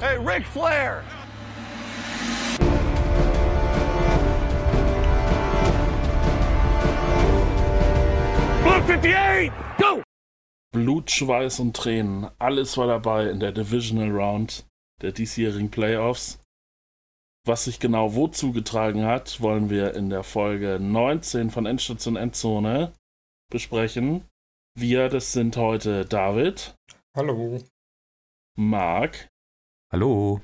Hey, Ric Flair! Blue 58, go! Blut, Schweiß und Tränen, alles war dabei in der Divisional Round der diesjährigen Playoffs. Was sich genau wo zugetragen hat, wollen wir in der Folge 19 von Endstation Endzone besprechen. Wir, das sind heute David. Hallo. Marc. Hallo.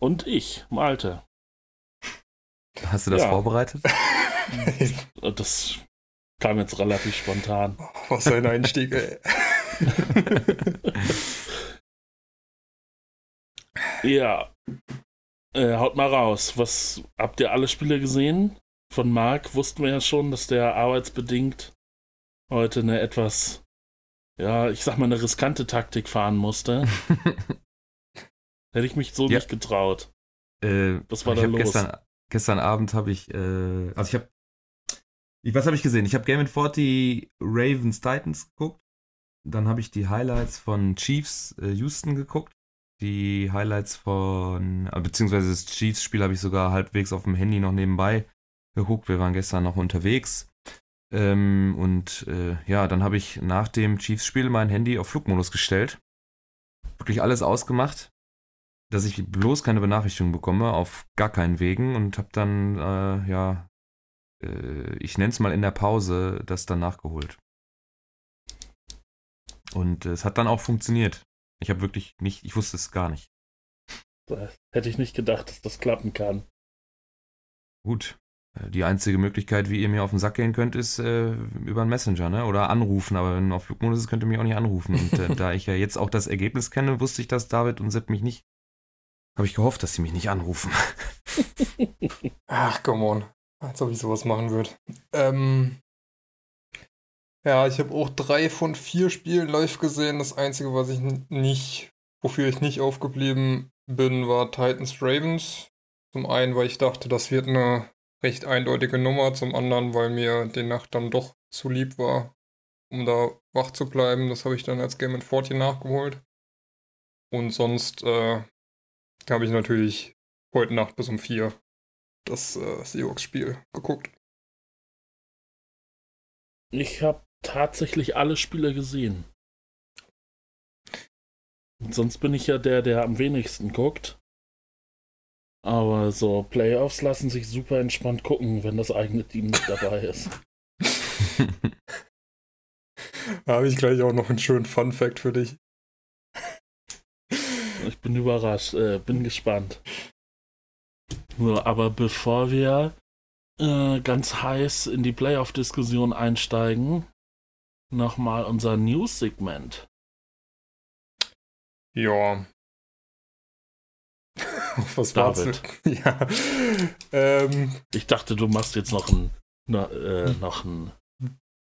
Und ich, Malte. Hast du das Ja. vorbereitet? Das kam jetzt relativ spontan. Was ein Einstieg, ey. Ja. Äh, haut mal raus. Was habt ihr alle Spiele gesehen? Von Marc wussten wir ja schon, dass der arbeitsbedingt heute eine etwas, ja, ich sag mal, eine riskante Taktik fahren musste. Hätte ich mich so Ja. nicht getraut. äh, Was war da los? Gestern, gestern Abend habe ich, äh, also ich habe, ich, was habe ich gesehen? Ich habe Game 40 Ravens Titans geguckt. Dann habe ich die Highlights von Chiefs äh, Houston geguckt. Die Highlights von, äh, beziehungsweise das Chiefs-Spiel habe ich sogar halbwegs auf dem Handy noch nebenbei geguckt. Wir waren gestern noch unterwegs. Ähm, und äh, ja, dann habe ich nach dem Chiefs-Spiel mein Handy auf Flugmodus gestellt. Wirklich alles ausgemacht, dass ich bloß keine Benachrichtigung bekomme, auf gar keinen Wegen und habe dann, äh, ja, äh, ich nenne es mal in der Pause, das dann nachgeholt. Und es hat dann auch funktioniert. Ich habe wirklich nicht, ich wusste es gar nicht. Äh, Hätte ich nicht gedacht, dass das klappen kann. Gut. Äh, Die einzige Möglichkeit, wie ihr mir auf den Sack gehen könnt, ist äh, über einen Messenger, ne? Oder anrufen. Aber wenn auf Flugmodus ist, könnt ihr mich auch nicht anrufen. Und äh, da ich ja jetzt auch das Ergebnis kenne, wusste ich, dass David und Sepp mich nicht. Habe ich gehofft, dass sie mich nicht anrufen. Ach, come on. Als ob ich sowas machen würde. Ähm, ja, ich habe auch drei von vier Spielen live gesehen. Das Einzige, was ich nicht, wofür ich nicht aufgeblieben bin, war Titans Ravens. Zum einen, weil ich dachte, das wird eine recht eindeutige Nummer. Zum anderen, weil mir die Nacht dann doch zu lieb war, um da wach zu bleiben. Das habe ich dann als Game 40 nachgeholt. Und sonst äh, habe ich natürlich heute Nacht bis um vier das äh, Seahawks-Spiel geguckt. Ich habe tatsächlich alle Spiele gesehen. Und sonst bin ich ja der, der am wenigsten guckt. Aber so Playoffs lassen sich super entspannt gucken, wenn das eigene Team nicht dabei ist. Da habe ich gleich auch noch einen schönen Fun-Fact für dich. Ich bin überrascht, äh, bin gespannt. So, aber bevor wir äh, ganz heiß in die Playoff-Diskussion einsteigen, nochmal unser News-Segment. Ja. Was war's? David. Ja. Ähm, Ich dachte, du machst jetzt noch einen, na, äh, noch einen,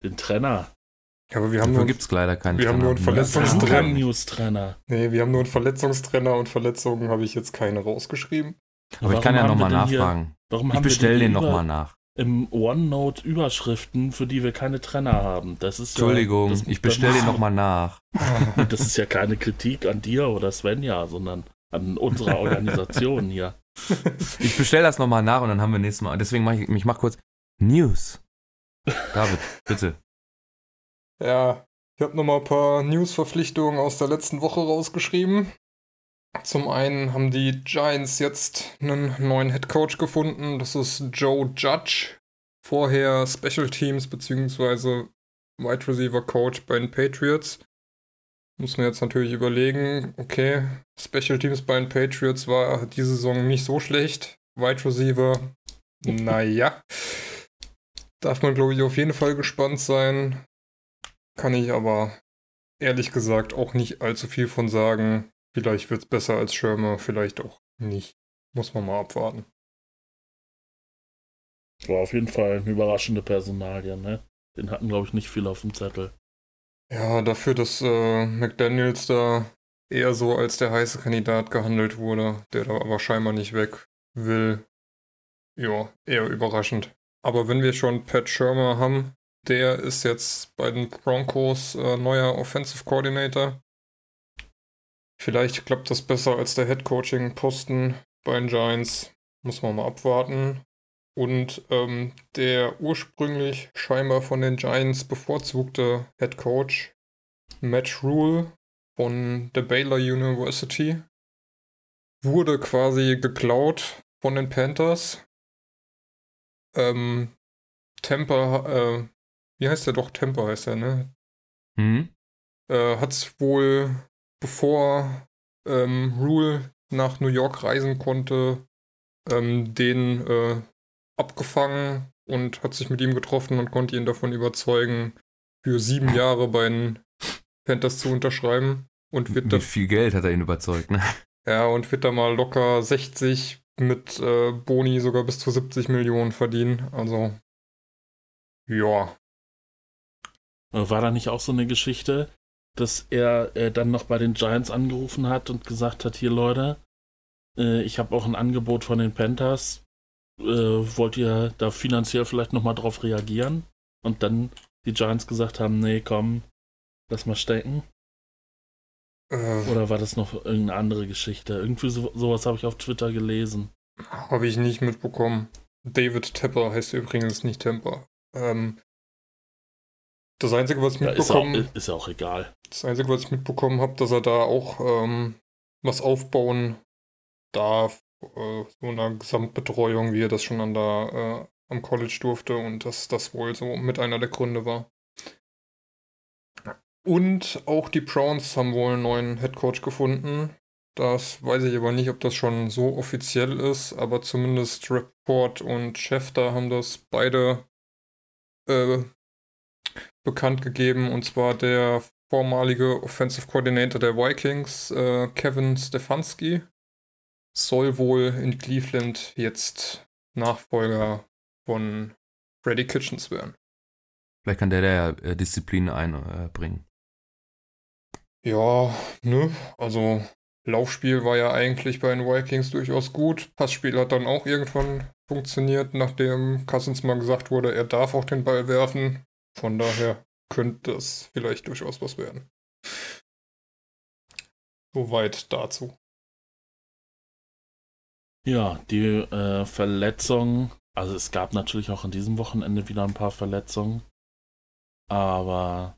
den Trenner. Ja, aber wir haben Dafür nur, gibt es leider keinen wir haben nur einen Trainer. Wir Verletzungstrainer. nee, wir haben nur einen Verletzungstrainer und Verletzungen habe ich jetzt keine rausgeschrieben. Aber ich kann ja Warum nochmal hier- nachfragen. Warum Ich bestelle den nochmal nach. Im OneNote Überschriften, für die wir keine Trenner haben. Das ist ja, Entschuldigung, das, ich bestelle den nochmal nach. Das ist ja keine Kritik an dir oder Svenja, sondern an unserer Organisation hier. Ich bestelle das nochmal nach und dann haben wir nächstes Mal. Deswegen mache ich, ich mach kurz News. David, bitte. Ja, ich habe nochmal ein paar News-Verpflichtungen aus der letzten Woche rausgeschrieben. Zum einen haben die Giants jetzt einen neuen Headcoach gefunden. Das ist Joe Judge. Vorher Special Teams bzw. Wide Receiver Coach bei den Patriots. Muss man jetzt natürlich überlegen, okay, Special Teams bei den Patriots war diese Saison nicht so schlecht. Wide Receiver, naja. Darf man, glaube ich, auf jeden Fall gespannt sein. Kann ich aber ehrlich gesagt auch nicht allzu viel von sagen. Vielleicht wird es besser als Schirme, vielleicht auch nicht. Muss man mal abwarten. War auf jeden Fall eine überraschende Personalie, ne? Den hatten, glaube ich, nicht viel auf dem Zettel. Ja, dafür, dass äh, McDaniels da eher so als der heiße Kandidat gehandelt wurde, der da aber scheinbar nicht weg will. Ja, eher überraschend. Aber wenn wir schon Pat Shermer haben, der ist jetzt bei den Broncos äh, neuer Offensive Coordinator. Vielleicht klappt das besser als der Head-Coaching-Posten bei den Giants. Muss man mal abwarten. Und ähm, der ursprünglich scheinbar von den Giants bevorzugte Head Coach, Matt Rule von der Baylor University, wurde quasi geklaut von den Panthers. Ähm, Temper, äh, wie heißt der doch? Temper heißt er, ne? Hm? Äh, hat's wohl, bevor ähm, Rule nach New York reisen konnte, ähm, den äh, abgefangen und hat sich mit ihm getroffen und konnte ihn davon überzeugen, für sieben Jahre bei den Panthers zu unterschreiben. Und wird Mit da, viel Geld hat er ihn überzeugt, ne? ja, und wird da mal locker 60 mit äh, Boni sogar bis zu 70 Millionen verdienen. Also, ja. War da nicht auch so eine Geschichte, dass er äh, dann noch bei den Giants angerufen hat und gesagt hat, hier Leute, äh, ich habe auch ein Angebot von den Panthers, äh, wollt ihr da finanziell vielleicht nochmal drauf reagieren? Und dann die Giants gesagt haben, nee, komm, lass mal stecken. Äh, Oder war das noch irgendeine andere Geschichte? Irgendwie so, sowas habe ich auf Twitter gelesen. Habe ich nicht mitbekommen. David Tepper heißt übrigens nicht Temper. Ähm, das Einzige, was ich Ja, ist, auch, mitbekommen ist auch egal. Das Einzige, was ich mitbekommen habe, dass er da auch ähm, was aufbauen darf, äh, so eine Gesamtbetreuung, wie er das schon an der, äh, am College durfte und dass das wohl so mit einer der Gründe war. Und auch die Browns haben wohl einen neuen Headcoach gefunden. Das weiß ich aber nicht, ob das schon so offiziell ist, aber zumindest Rapport und Schefter haben das beide äh, bekannt gegeben, und zwar der vormalige Offensive Coordinator der Vikings, äh, Kevin Stefanski, soll wohl in Cleveland jetzt Nachfolger von Freddy Kitchens werden. Vielleicht kann der da äh, Disziplin einbringen. Ja, ne, also Laufspiel war ja eigentlich bei den Vikings durchaus gut. Passspiel hat dann auch irgendwann funktioniert, nachdem Cousins mal gesagt wurde, er darf auch den Ball werfen. Von daher könnte es vielleicht durchaus was werden. Soweit dazu. Ja, die äh, Verletzung, also es gab natürlich auch an diesem Wochenende wieder ein paar Verletzungen, aber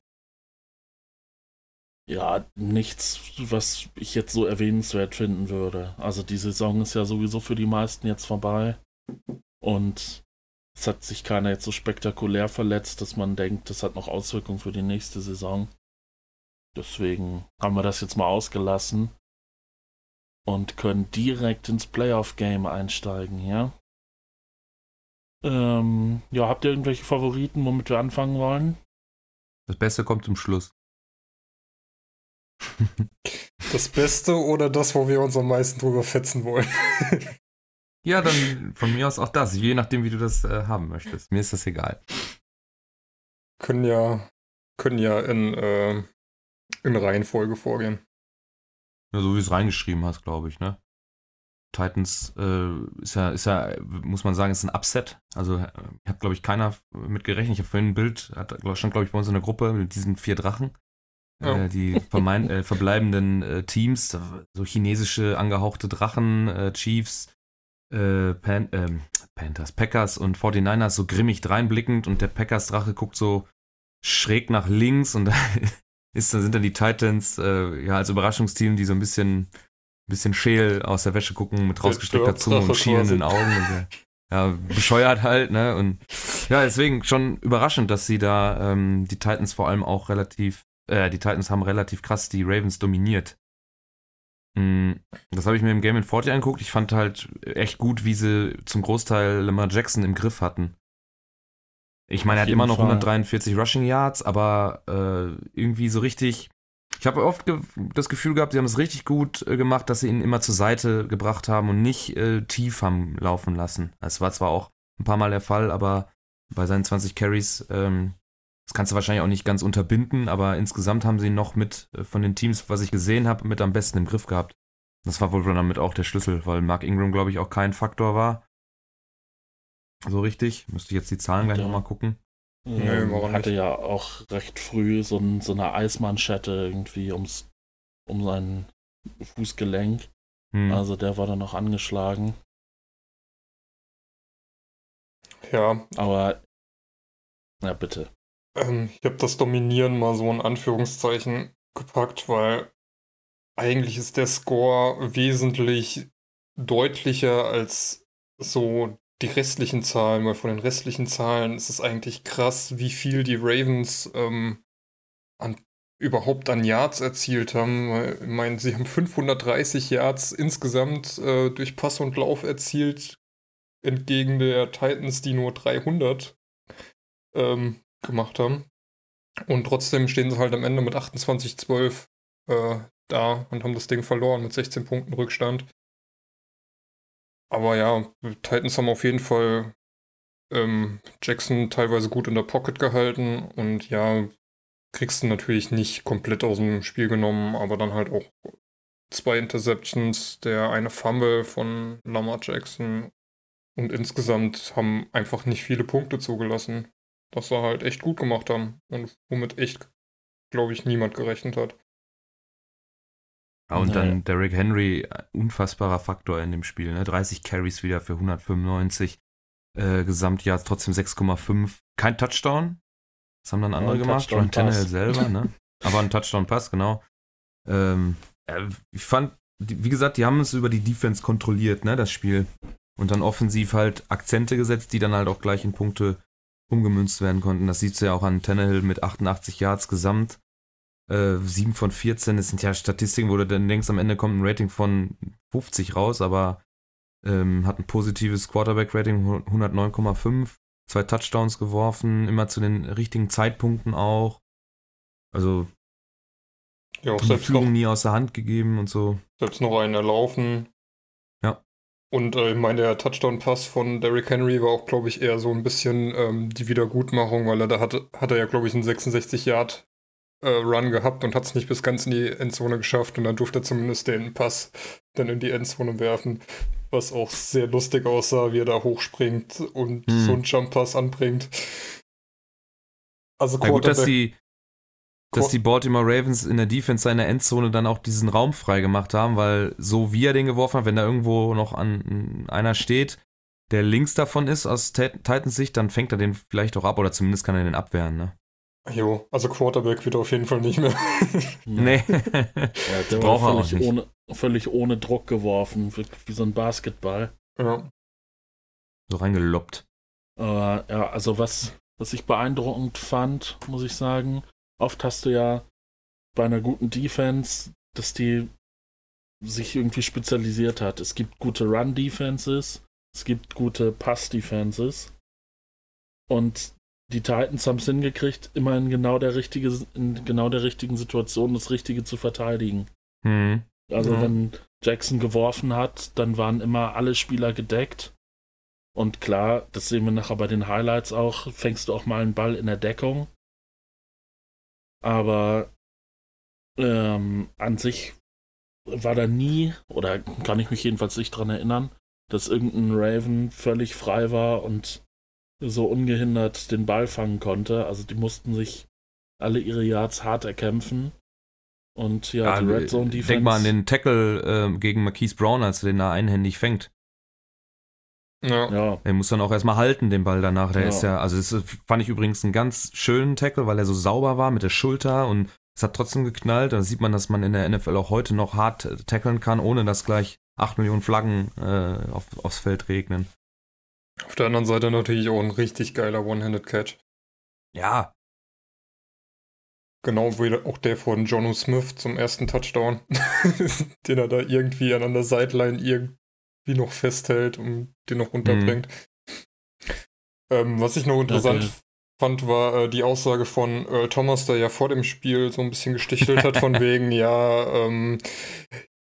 ja, nichts, was ich jetzt so erwähnenswert finden würde. Also die Saison ist ja sowieso für die meisten jetzt vorbei und es hat sich keiner jetzt so spektakulär verletzt, dass man denkt, das hat noch Auswirkungen für die nächste Saison. Deswegen haben wir das jetzt mal ausgelassen und können direkt ins Playoff-Game einsteigen, ja? Ähm, ja, habt ihr irgendwelche Favoriten, womit wir anfangen wollen? Das Beste kommt zum Schluss. Das Beste oder das, wo wir uns am meisten drüber fetzen wollen? Ja, dann von mir aus auch das, je nachdem, wie du das äh, haben möchtest. Mir ist das egal. können ja, können ja in, äh, in Reihenfolge vorgehen. Ja, so wie du es reingeschrieben hast, glaube ich, ne? Titans äh, ist ja, ist ja, muss man sagen, ist ein Upset. Also äh, hat, glaube ich, keiner mit gerechnet. Ich habe vorhin ein Bild, hat, stand, glaube ich, bei uns in der Gruppe mit diesen vier Drachen. Ja. Äh, die äh, verbleibenden äh, Teams, so chinesische angehauchte Drachen, äh, Chiefs, äh, Pan ähm, Panthers, Packers und 49ers so grimmig dreinblickend und der Packers-Drache guckt so schräg nach links und da ist, sind dann die Titans äh, ja als Überraschungsteam, die so ein bisschen, bisschen scheel aus der Wäsche gucken mit rausgestreckter Zunge und schielenden quasi. Augen. Und, ja, bescheuert halt, ne? Und ja, deswegen schon überraschend, dass sie da ähm, die Titans vor allem auch relativ, äh, die Titans haben relativ krass die Ravens dominiert. Mm, Das habe ich mir im Game in 40 angeguckt. Ich fand halt echt gut, wie sie zum Großteil Lamar Jackson im Griff hatten. Ich meine, er hat immer noch Fall. 143 Rushing Yards, aber äh, irgendwie so richtig. Ich habe oft ge das Gefühl gehabt, sie haben es richtig gut äh, gemacht, dass sie ihn immer zur Seite gebracht haben und nicht äh, tief haben laufen lassen. Das war zwar auch ein paar Mal der Fall, aber bei seinen 20 Carries, ähm, das kannst du wahrscheinlich auch nicht ganz unterbinden, aber insgesamt haben sie noch mit äh, von den Teams, was ich gesehen habe, mit am besten im Griff gehabt. Das war wohl damit auch der Schlüssel, weil Mark Ingram, glaube ich, auch kein Faktor war. So richtig. Müsste ich jetzt die Zahlen gleich Ja. nochmal gucken. Nee, Ähm, warum hatte nicht? ja auch recht früh so, ein, so eine Eismanschette irgendwie ums, um seinen Fußgelenk. Hm. Also der war dann noch angeschlagen. Ja, Aber ja, bitte. Ähm, ich habe das Dominieren mal so in Anführungszeichen gepackt, weil eigentlich ist der Score wesentlich deutlicher als so die restlichen Zahlen, weil von den restlichen Zahlen ist es eigentlich krass, wie viel die Ravens ähm, an, überhaupt an Yards erzielt haben. Ich meine, sie haben 530 Yards insgesamt äh, durch Pass und Lauf erzielt, entgegen der Titans, die nur 300 ähm, gemacht haben. Und trotzdem stehen sie halt am Ende mit 28-12 äh, da und haben das Ding verloren mit 16 Punkten Rückstand. Aber ja, Titans haben auf jeden Fall ähm, Jackson teilweise gut in der Pocket gehalten und ja, kriegst du natürlich nicht komplett aus dem Spiel genommen, aber dann halt auch zwei Interceptions, der eine Fumble von Lamar Jackson und insgesamt haben einfach nicht viele Punkte zugelassen, dass sie halt echt gut gemacht haben und womit echt, glaube ich, niemand gerechnet hat. Ja, und Nee. dann Derrick Henry, äh, unfassbarer Faktor in dem Spiel. Ne? 30 Carries wieder für 195. Äh, Gesamtjahr trotzdem 6,5. Kein Touchdown. Das haben dann andere ein gemacht. Touchdown Ryan Tannehill selber, ne? Aber ein Touchdown-Pass, genau. Ähm, äh, ich fand, wie gesagt, die haben es über die Defense kontrolliert, ne, das Spiel. Und dann offensiv halt Akzente gesetzt, die dann halt auch gleich in Punkte umgemünzt werden konnten. Das siehst du ja auch an Tannehill mit 88 Yards gesamt. Äh, 7 von 14, das sind ja Statistiken, wo du dann denkst, am Ende kommt ein Rating von 50 raus, aber ähm, hat ein positives Quarterback-Rating, 109,5, zwei Touchdowns geworfen, immer zu den richtigen Zeitpunkten auch. Also Ja, auch die selbst noch Führung nie aus der Hand gegeben und so. selbst noch einen erlaufen. Und äh, ich meine, der Touchdown-Pass von Derrick Henry war auch, glaube ich, eher so ein bisschen ähm, die Wiedergutmachung, weil er da hatte, hat er ja, glaube ich, einen 66-Yard-Run gehabt und hat es nicht bis ganz in die Endzone geschafft und dann durfte er zumindest den Pass dann in die Endzone werfen, was auch sehr lustig aussah, wie er da hochspringt und Hm. so einen Jump-Pass anbringt. Also Ja gut, dass die, dass die Baltimore Ravens in der Defense seiner Endzone dann auch diesen Raum frei gemacht haben, weil so wie er den geworfen hat, wenn da irgendwo noch an einer steht, der links davon ist aus Tit- Titans Sicht, dann fängt er den vielleicht auch ab oder zumindest kann er den abwehren, ne? Jo, also Quarterback wird auf jeden Fall nicht mehr. Nee. Ja, der Braucht er war auch nicht. ohne, völlig ohne Druck geworfen, wie, wie so ein Basketball. ja. so reingeloppt. Aber ja, also was, was ich beeindruckend fand, muss ich sagen, oft hast du ja bei einer guten Defense, dass die sich irgendwie spezialisiert hat. Es gibt gute Run-Defenses, es gibt gute Pass-Defenses. Und die Titans haben es hingekriegt, immer in genau der richtige, in genau der richtigen Situation das Richtige zu verteidigen. Hm. Also Ja. wenn Jackson geworfen hat, dann waren immer alle Spieler gedeckt. Und klar, das sehen wir nachher bei den Highlights auch, fängst du auch mal einen Ball in der Deckung. Aber ähm, an sich war da nie, oder kann ich mich jedenfalls nicht dran erinnern, dass irgendein Raven völlig frei war und so ungehindert den Ball fangen konnte. Also die mussten sich alle ihre Yards hart erkämpfen. Und ja, die Ja, Red Zone Defense. Denk mal an den Tackle ähm, gegen Marquise Brown, als er den da einhändig fängt. Ja. Ja, Er muss dann auch erstmal halten, den Ball danach. Der Ja. ist ja, also das fand ich übrigens einen ganz schönen Tackle, weil er so sauber war mit der Schulter und es hat trotzdem geknallt. Da sieht man, dass man in der NFL auch heute noch hart äh, tackeln kann, ohne dass gleich 8 Millionen Flaggen äh, auf, aufs Feld regnen. Auf der anderen Seite natürlich auch ein richtig geiler One-Handed-Catch. Ja, Genau wie auch der von Jono Smith zum ersten Touchdown, den er da irgendwie an der Sideline irgendwie noch festhält und den noch runterbringt. Ähm, was ich noch interessant Okay. fand, war äh, die Aussage von Earl Thomas, der ja vor dem Spiel so ein bisschen gestichelt hat, von wegen, ja, ähm,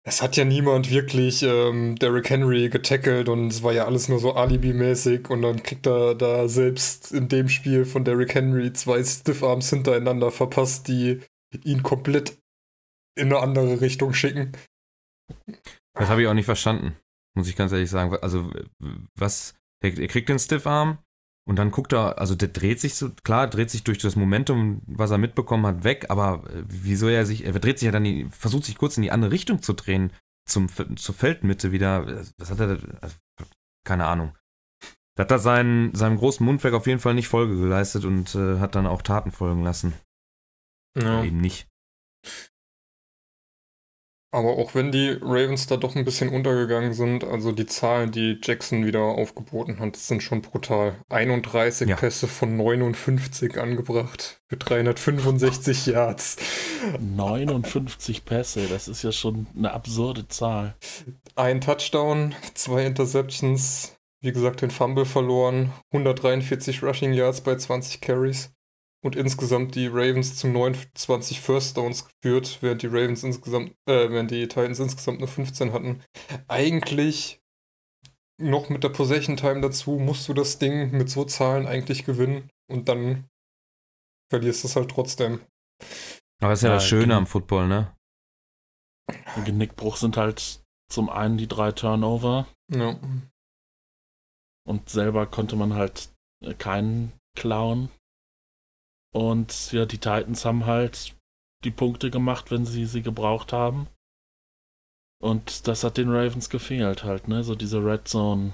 es hat ja niemand wirklich ähm, Derrick Henry getackelt und es war ja alles nur so Alibi-mäßig und dann kriegt er da selbst in dem Spiel von Derrick Henry zwei Stiffarms hintereinander verpasst, die ihn komplett in eine andere Richtung schicken. das habe ich auch nicht verstanden, muss ich ganz ehrlich sagen. Also, was, er, er kriegt den Stiffarm, Und dann guckt er, also der dreht sich so, klar, dreht sich durch das Momentum, was er mitbekommen hat, weg, aber äh, wieso er sich, er dreht sich ja dann, die, versucht sich kurz in die andere Richtung zu drehen, zum, zur Feldmitte wieder. Was hat er, also, keine Ahnung. Da hat er seinen, seinem großen Mundwerk auf jeden Fall nicht Folge geleistet und äh, hat dann auch Taten folgen lassen. Ja. Eben nicht. Aber auch wenn die Ravens da doch ein bisschen untergegangen sind, also die Zahlen, die Jackson wieder aufgeboten hat, sind schon brutal. 31 Ja. Pässe von 59 angebracht für 365 Yards. 59 Pässe, das ist ja schon eine absurde Zahl. Ein Touchdown, zwei Interceptions, wie gesagt den Fumble verloren, 143 Rushing Yards bei 20 Carries und insgesamt die Ravens zu 29 First Downs geführt, während die Ravens insgesamt, äh, während die Titans insgesamt nur 15 hatten. Eigentlich noch mit der Possession Time dazu musst du das Ding mit so Zahlen eigentlich gewinnen und dann verlierst du es halt trotzdem. Aber das ist ja, Ja, das Schöne am Football, ne? Ein Genickbruch sind halt zum einen die drei Turnover Ja. und selber konnte man halt keinen klauen. Und ja, die Titans haben halt die Punkte gemacht, wenn sie sie gebraucht haben. Und das hat den Ravens gefehlt halt, ne? So diese Red Zone,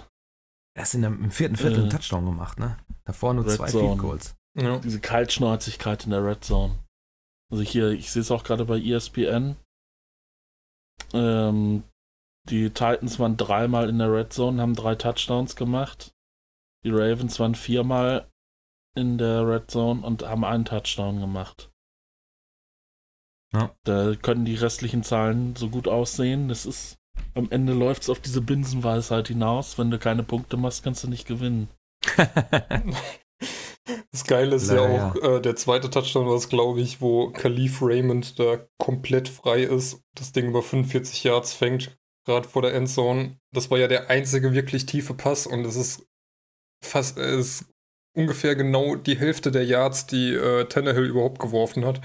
Er ist in der, im vierten Viertel einen Äh, Touchdown gemacht, ne? Davor nur Red zwei Zone. Field Goals. ja. diese Kaltschnäuzigkeit in der Red Zone. Also hier, ich sehe es auch gerade bei ESPN. Ähm, die Titans waren dreimal in der Red Zone, haben drei Touchdowns gemacht. Die Ravens waren viermal in der Red Zone und haben einen Touchdown gemacht. Ja. Da können die restlichen Zahlen so gut aussehen. Das ist, am Ende läuft es auf diese Binsenweisheit hinaus. Wenn du keine Punkte machst, kannst du nicht gewinnen. Das Geile ist ja Leider, auch, Äh, der zweite Touchdown war es, glaube ich, wo Khalif Raymond da komplett frei ist, das Ding über 45 Yards fängt, gerade vor der Endzone. Das war ja der einzige wirklich tiefe Pass und es ist fast, es ist ungefähr genau die Hälfte der Yards, die äh, Tannehill überhaupt geworfen hat.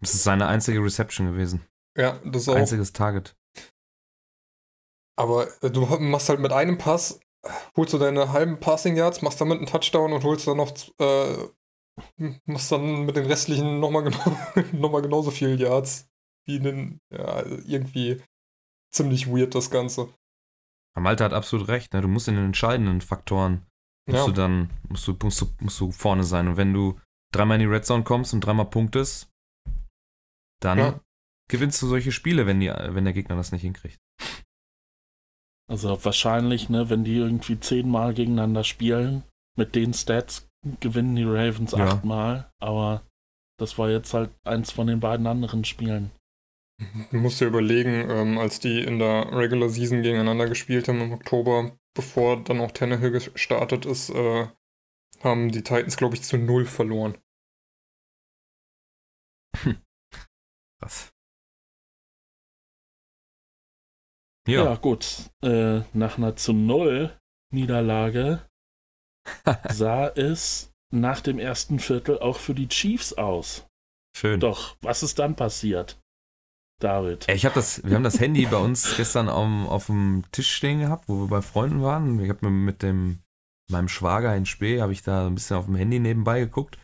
Das ist seine einzige Reception gewesen. Ja, das auch. Einziges Target. Aber äh, du machst halt mit einem Pass, holst du deine halben Passing Yards, machst damit einen Touchdown und holst dann noch, äh, machst dann mit den restlichen nochmal genau, noch mal genauso viel Yards wie den, ja, irgendwie ziemlich weird das Ganze. Malte hat absolut recht, ne? Du musst in den entscheidenden Faktoren musst Ja, du dann musst du, musst, du, musst du vorne sein. Und wenn du dreimal in die Red Zone kommst und dreimal punktest, dann Ja. gewinnst du solche Spiele, wenn, die, wenn der Gegner das nicht hinkriegt. Also wahrscheinlich, ne, wenn die irgendwie zehnmal gegeneinander spielen, mit den Stats gewinnen die Ravens Ja. achtmal, aber das war jetzt halt eins von den beiden anderen Spielen. Du musst dir überlegen, ähm, als die in der Regular Season gegeneinander gespielt haben im Oktober, bevor dann auch Tannehill gestartet ist, äh, haben die Titans, glaube ich, zu null verloren. Krass. Ja, Ja, gut. Äh, nach einer zu null Niederlage sah es nach dem ersten Viertel auch für die Chiefs aus. schön. Doch, was ist dann passiert? David. Ich habe das, wir haben das Handy bei uns gestern auf, auf dem Tisch stehen gehabt, wo wir bei Freunden waren. Ich habe mir mit dem meinem Schwager in Spee, habe ich da ein bisschen auf dem Handy nebenbei geguckt.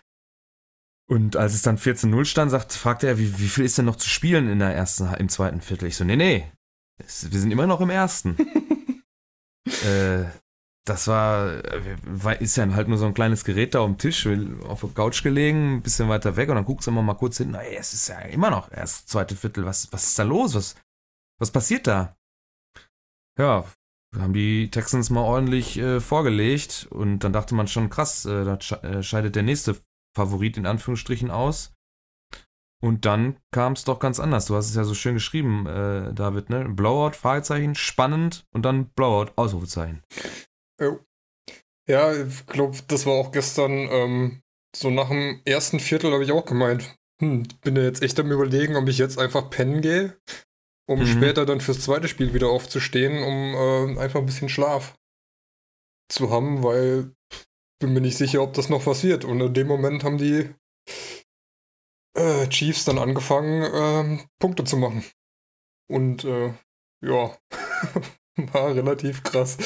Und als es dann 14-0 stand, sagt, fragte er, wie, wie viel ist denn noch zu spielen in der ersten, im zweiten Viertel? Ich so, nee, nee, es, wir sind immer noch im ersten. äh, das war, äh, war, ist ja halt nur so ein kleines Gerät da auf dem Tisch, auf der Couch gelegen, ein bisschen weiter weg und dann guckst du immer mal kurz hinten, ey, es ist ja immer noch erst zweite Viertel, was, was ist da los? Was, was passiert da? Ja, haben die Texans mal ordentlich äh, vorgelegt und dann dachte man schon, krass, äh, da äh, scheidet der nächste Favorit in Anführungsstrichen aus. Und dann kam es doch ganz anders. Du hast es ja so schön geschrieben, äh, David, ne? Blowout, Fragezeichen, spannend und dann Blowout, Ausrufezeichen. Jo. Ja, ich glaube, das war auch gestern, ähm, so nach dem ersten Viertel habe ich auch gemeint, hm, bin ja jetzt echt am überlegen, ob ich jetzt einfach pennen gehe, um Mhm. später dann fürs zweite Spiel wieder aufzustehen, um äh, einfach ein bisschen Schlaf zu haben, weil bin mir nicht sicher, ob das noch was wird. Und in dem Moment haben die äh, Chiefs dann angefangen, ähm, Punkte zu machen. Und äh, ja, war relativ krass.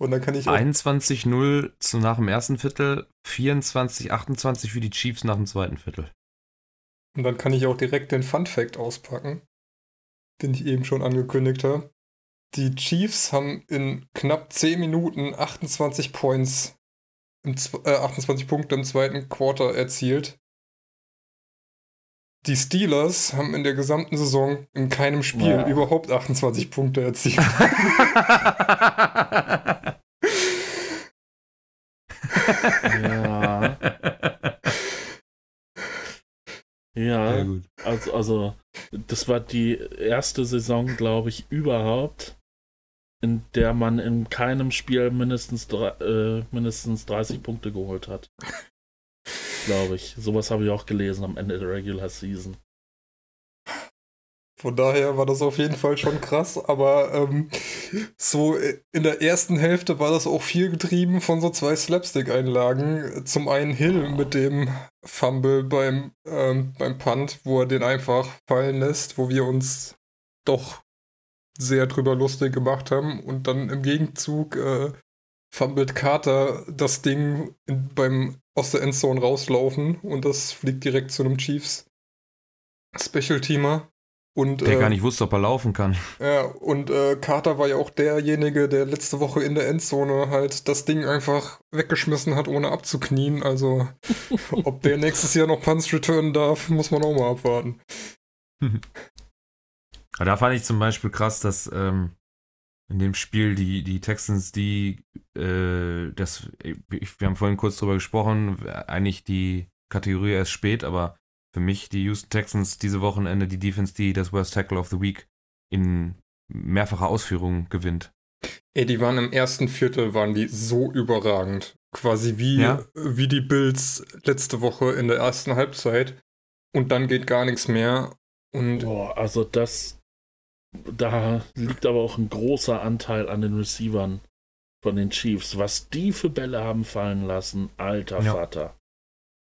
Und dann kann ich auch 21-0 zu nach dem ersten Viertel, 24-28 für die Chiefs nach dem zweiten Viertel. Und dann kann ich auch direkt den Fun Fact auspacken, den ich eben schon angekündigt habe. Die Chiefs haben in knapp 10 Minuten 28 Points, im, äh, 28 Punkte im zweiten Quarter erzielt. Die Steelers haben in der gesamten Saison in keinem Spiel Ja. überhaupt 28 Punkte erzielt. Ja. Ja, gut. also, also das war die erste Saison, glaube ich, überhaupt, in der man in keinem Spiel mindestens, äh, mindestens 30 Punkte geholt hat. Glaube ich. Sowas habe ich auch gelesen am Ende der Regular Season. Von daher war das auf jeden Fall schon krass, aber ähm, so in der ersten Hälfte war das auch viel getrieben von so zwei Slapstick-Einlagen. Zum einen Hill mit dem Fumble beim, ähm, beim Punt, wo er den einfach fallen lässt, wo wir uns doch sehr drüber lustig gemacht haben. Und dann im Gegenzug äh, fummelt Carter das Ding in, beim aus der Endzone rauslaufen und das fliegt direkt zu einem Chiefs Special-Teamer. Und, Der äh, gar nicht wusste, ob er laufen kann. ja, und äh, Carter war ja auch derjenige, der letzte Woche in der Endzone halt das Ding einfach weggeschmissen hat, ohne abzuknien. Also, ob der nächstes Jahr noch Punts returnen darf, muss man auch mal abwarten. Da fand ich zum Beispiel krass, dass ähm, in dem Spiel die, die Texans, die, äh, das, wir haben vorhin kurz drüber gesprochen, eigentlich die Kategorie erst spät, aber für mich die Houston Texans diese Wochenende die Defense, die das Worst Tackle of the Week in mehrfacher Ausführung gewinnt. Ey, die waren im ersten Viertel, waren die so überragend. Quasi wie, Ja. wie die Bills letzte Woche in der ersten Halbzeit. Und dann geht gar nichts mehr. Und Boah, also das, da liegt aber auch ein großer Anteil an den Receivern von den Chiefs. Was die für Bälle haben fallen lassen, alter Ja. Vater.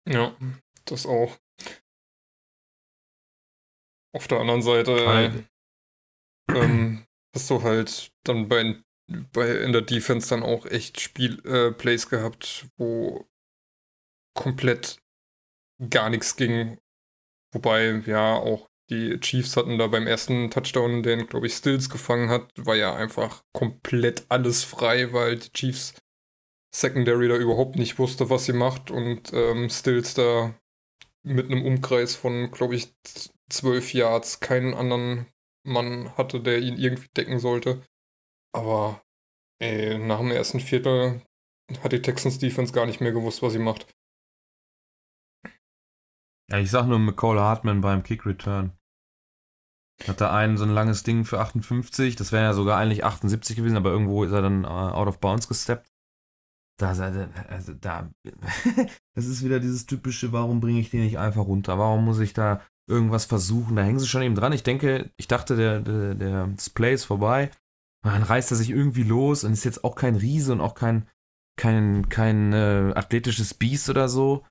ja, das auch. Auf der anderen Seite ähm, hast du halt dann bei, bei in der Defense dann auch echt Spiel äh, Plays gehabt, wo komplett gar nichts ging. Wobei, ja, auch die Chiefs hatten da beim ersten Touchdown, den, glaube ich, Stills gefangen hat, war ja einfach komplett alles frei, weil die Chiefs Secondary da überhaupt nicht wusste, was sie macht und ähm, Stills da mit einem Umkreis von, glaube ich, zwölf Yards keinen anderen Mann hatte, der ihn irgendwie decken sollte. Aber ey, nach dem ersten Viertel hat die Texans Defense gar nicht mehr gewusst, was sie macht. Ja, ich sag nur McCall Hartman beim Kick Return. Hat da einen so ein langes Ding für 58, das wäre ja sogar eigentlich 78 gewesen, aber irgendwo ist er dann äh, out of bounds gesteppt. Da, also da, das ist wieder dieses typische, warum bringe ich den nicht einfach runter? Warum muss ich da irgendwas versuchen? Da hängen sie schon eben dran. Ich denke, ich dachte, der, der, der Display ist vorbei. Dann reißt er sich irgendwie los und ist jetzt auch kein Riese und auch kein, kein, kein äh, athletisches Biest oder so.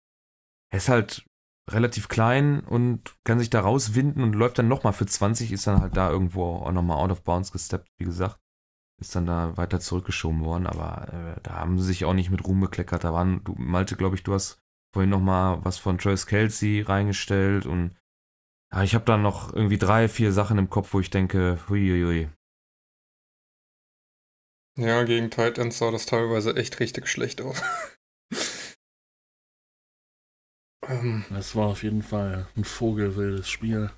Er ist halt relativ klein und kann sich da rauswinden und läuft dann nochmal für 20, ist dann halt da irgendwo auch nochmal out of bounds gesteppt, wie gesagt. Ist dann da weiter zurückgeschoben worden, aber äh, da haben sie sich auch nicht mit Ruhm bekleckert. Da waren, du, Malte, glaube ich, du hast vorhin nochmal was von Travis Kelsey reingestellt und ja, ich habe da noch irgendwie drei, vier Sachen im Kopf, wo ich denke, huiuiui. Ja, gegen Titans sah das teilweise echt richtig schlecht aus. ähm, Das war auf jeden Fall ein vogelwildes Spiel.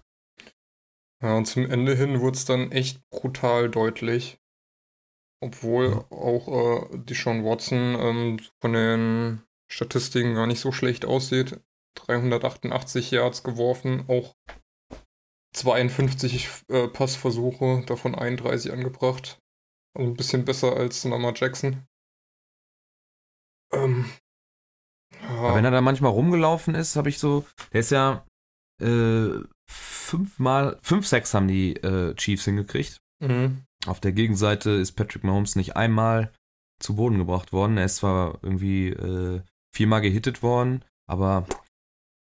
ja, und zum Ende hin wurde es dann echt brutal deutlich. Obwohl auch äh, die Sean Watson ähm, von den Statistiken gar nicht so schlecht aussieht. 388 Yards geworfen, auch 52 äh, Passversuche, davon 31 angebracht. Also ein bisschen besser als Lamar Jackson. Ähm, ja, wenn er da manchmal rumgelaufen ist, habe ich so, der ist ja äh, fünfmal, fünf, sechs haben die äh, Chiefs hingekriegt. mhm. Auf der Gegenseite ist Patrick Mahomes nicht einmal zu Boden gebracht worden. Er ist zwar irgendwie äh, viermal gehittet worden, aber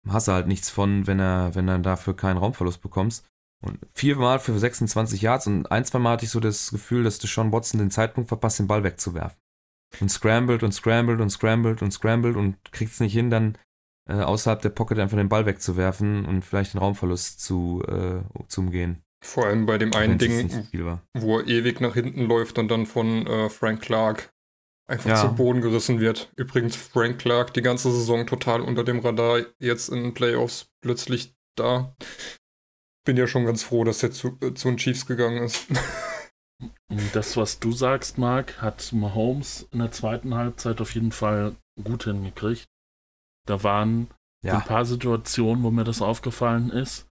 hast du halt nichts von, wenn er, wenn er dafür keinen Raumverlust bekommst. Und viermal für 26 Yards und ein, zwei Mal hatte ich so das Gefühl, dass Deshaun Watson den Zeitpunkt verpasst, den Ball wegzuwerfen. und scrambled und scrambled und scrambled und scrambled und kriegt es nicht hin, dann äh, außerhalb der Pocket einfach den Ball wegzuwerfen und vielleicht den Raumverlust zu, äh, zu umgehen. Vor allem bei dem einen Ding, wo er ewig nach hinten läuft und dann von äh, Frank Clark einfach ja. zu Boden gerissen wird. Übrigens Frank Clark die ganze Saison total unter dem Radar, jetzt in den Playoffs plötzlich da. Bin ja schon ganz froh, dass er zu, äh, zu den Chiefs gegangen ist. Das, was du sagst, Marc, hat Mahomes in der zweiten Halbzeit auf jeden Fall gut hingekriegt. Da waren ja. ein paar Situationen, wo mir das aufgefallen ist,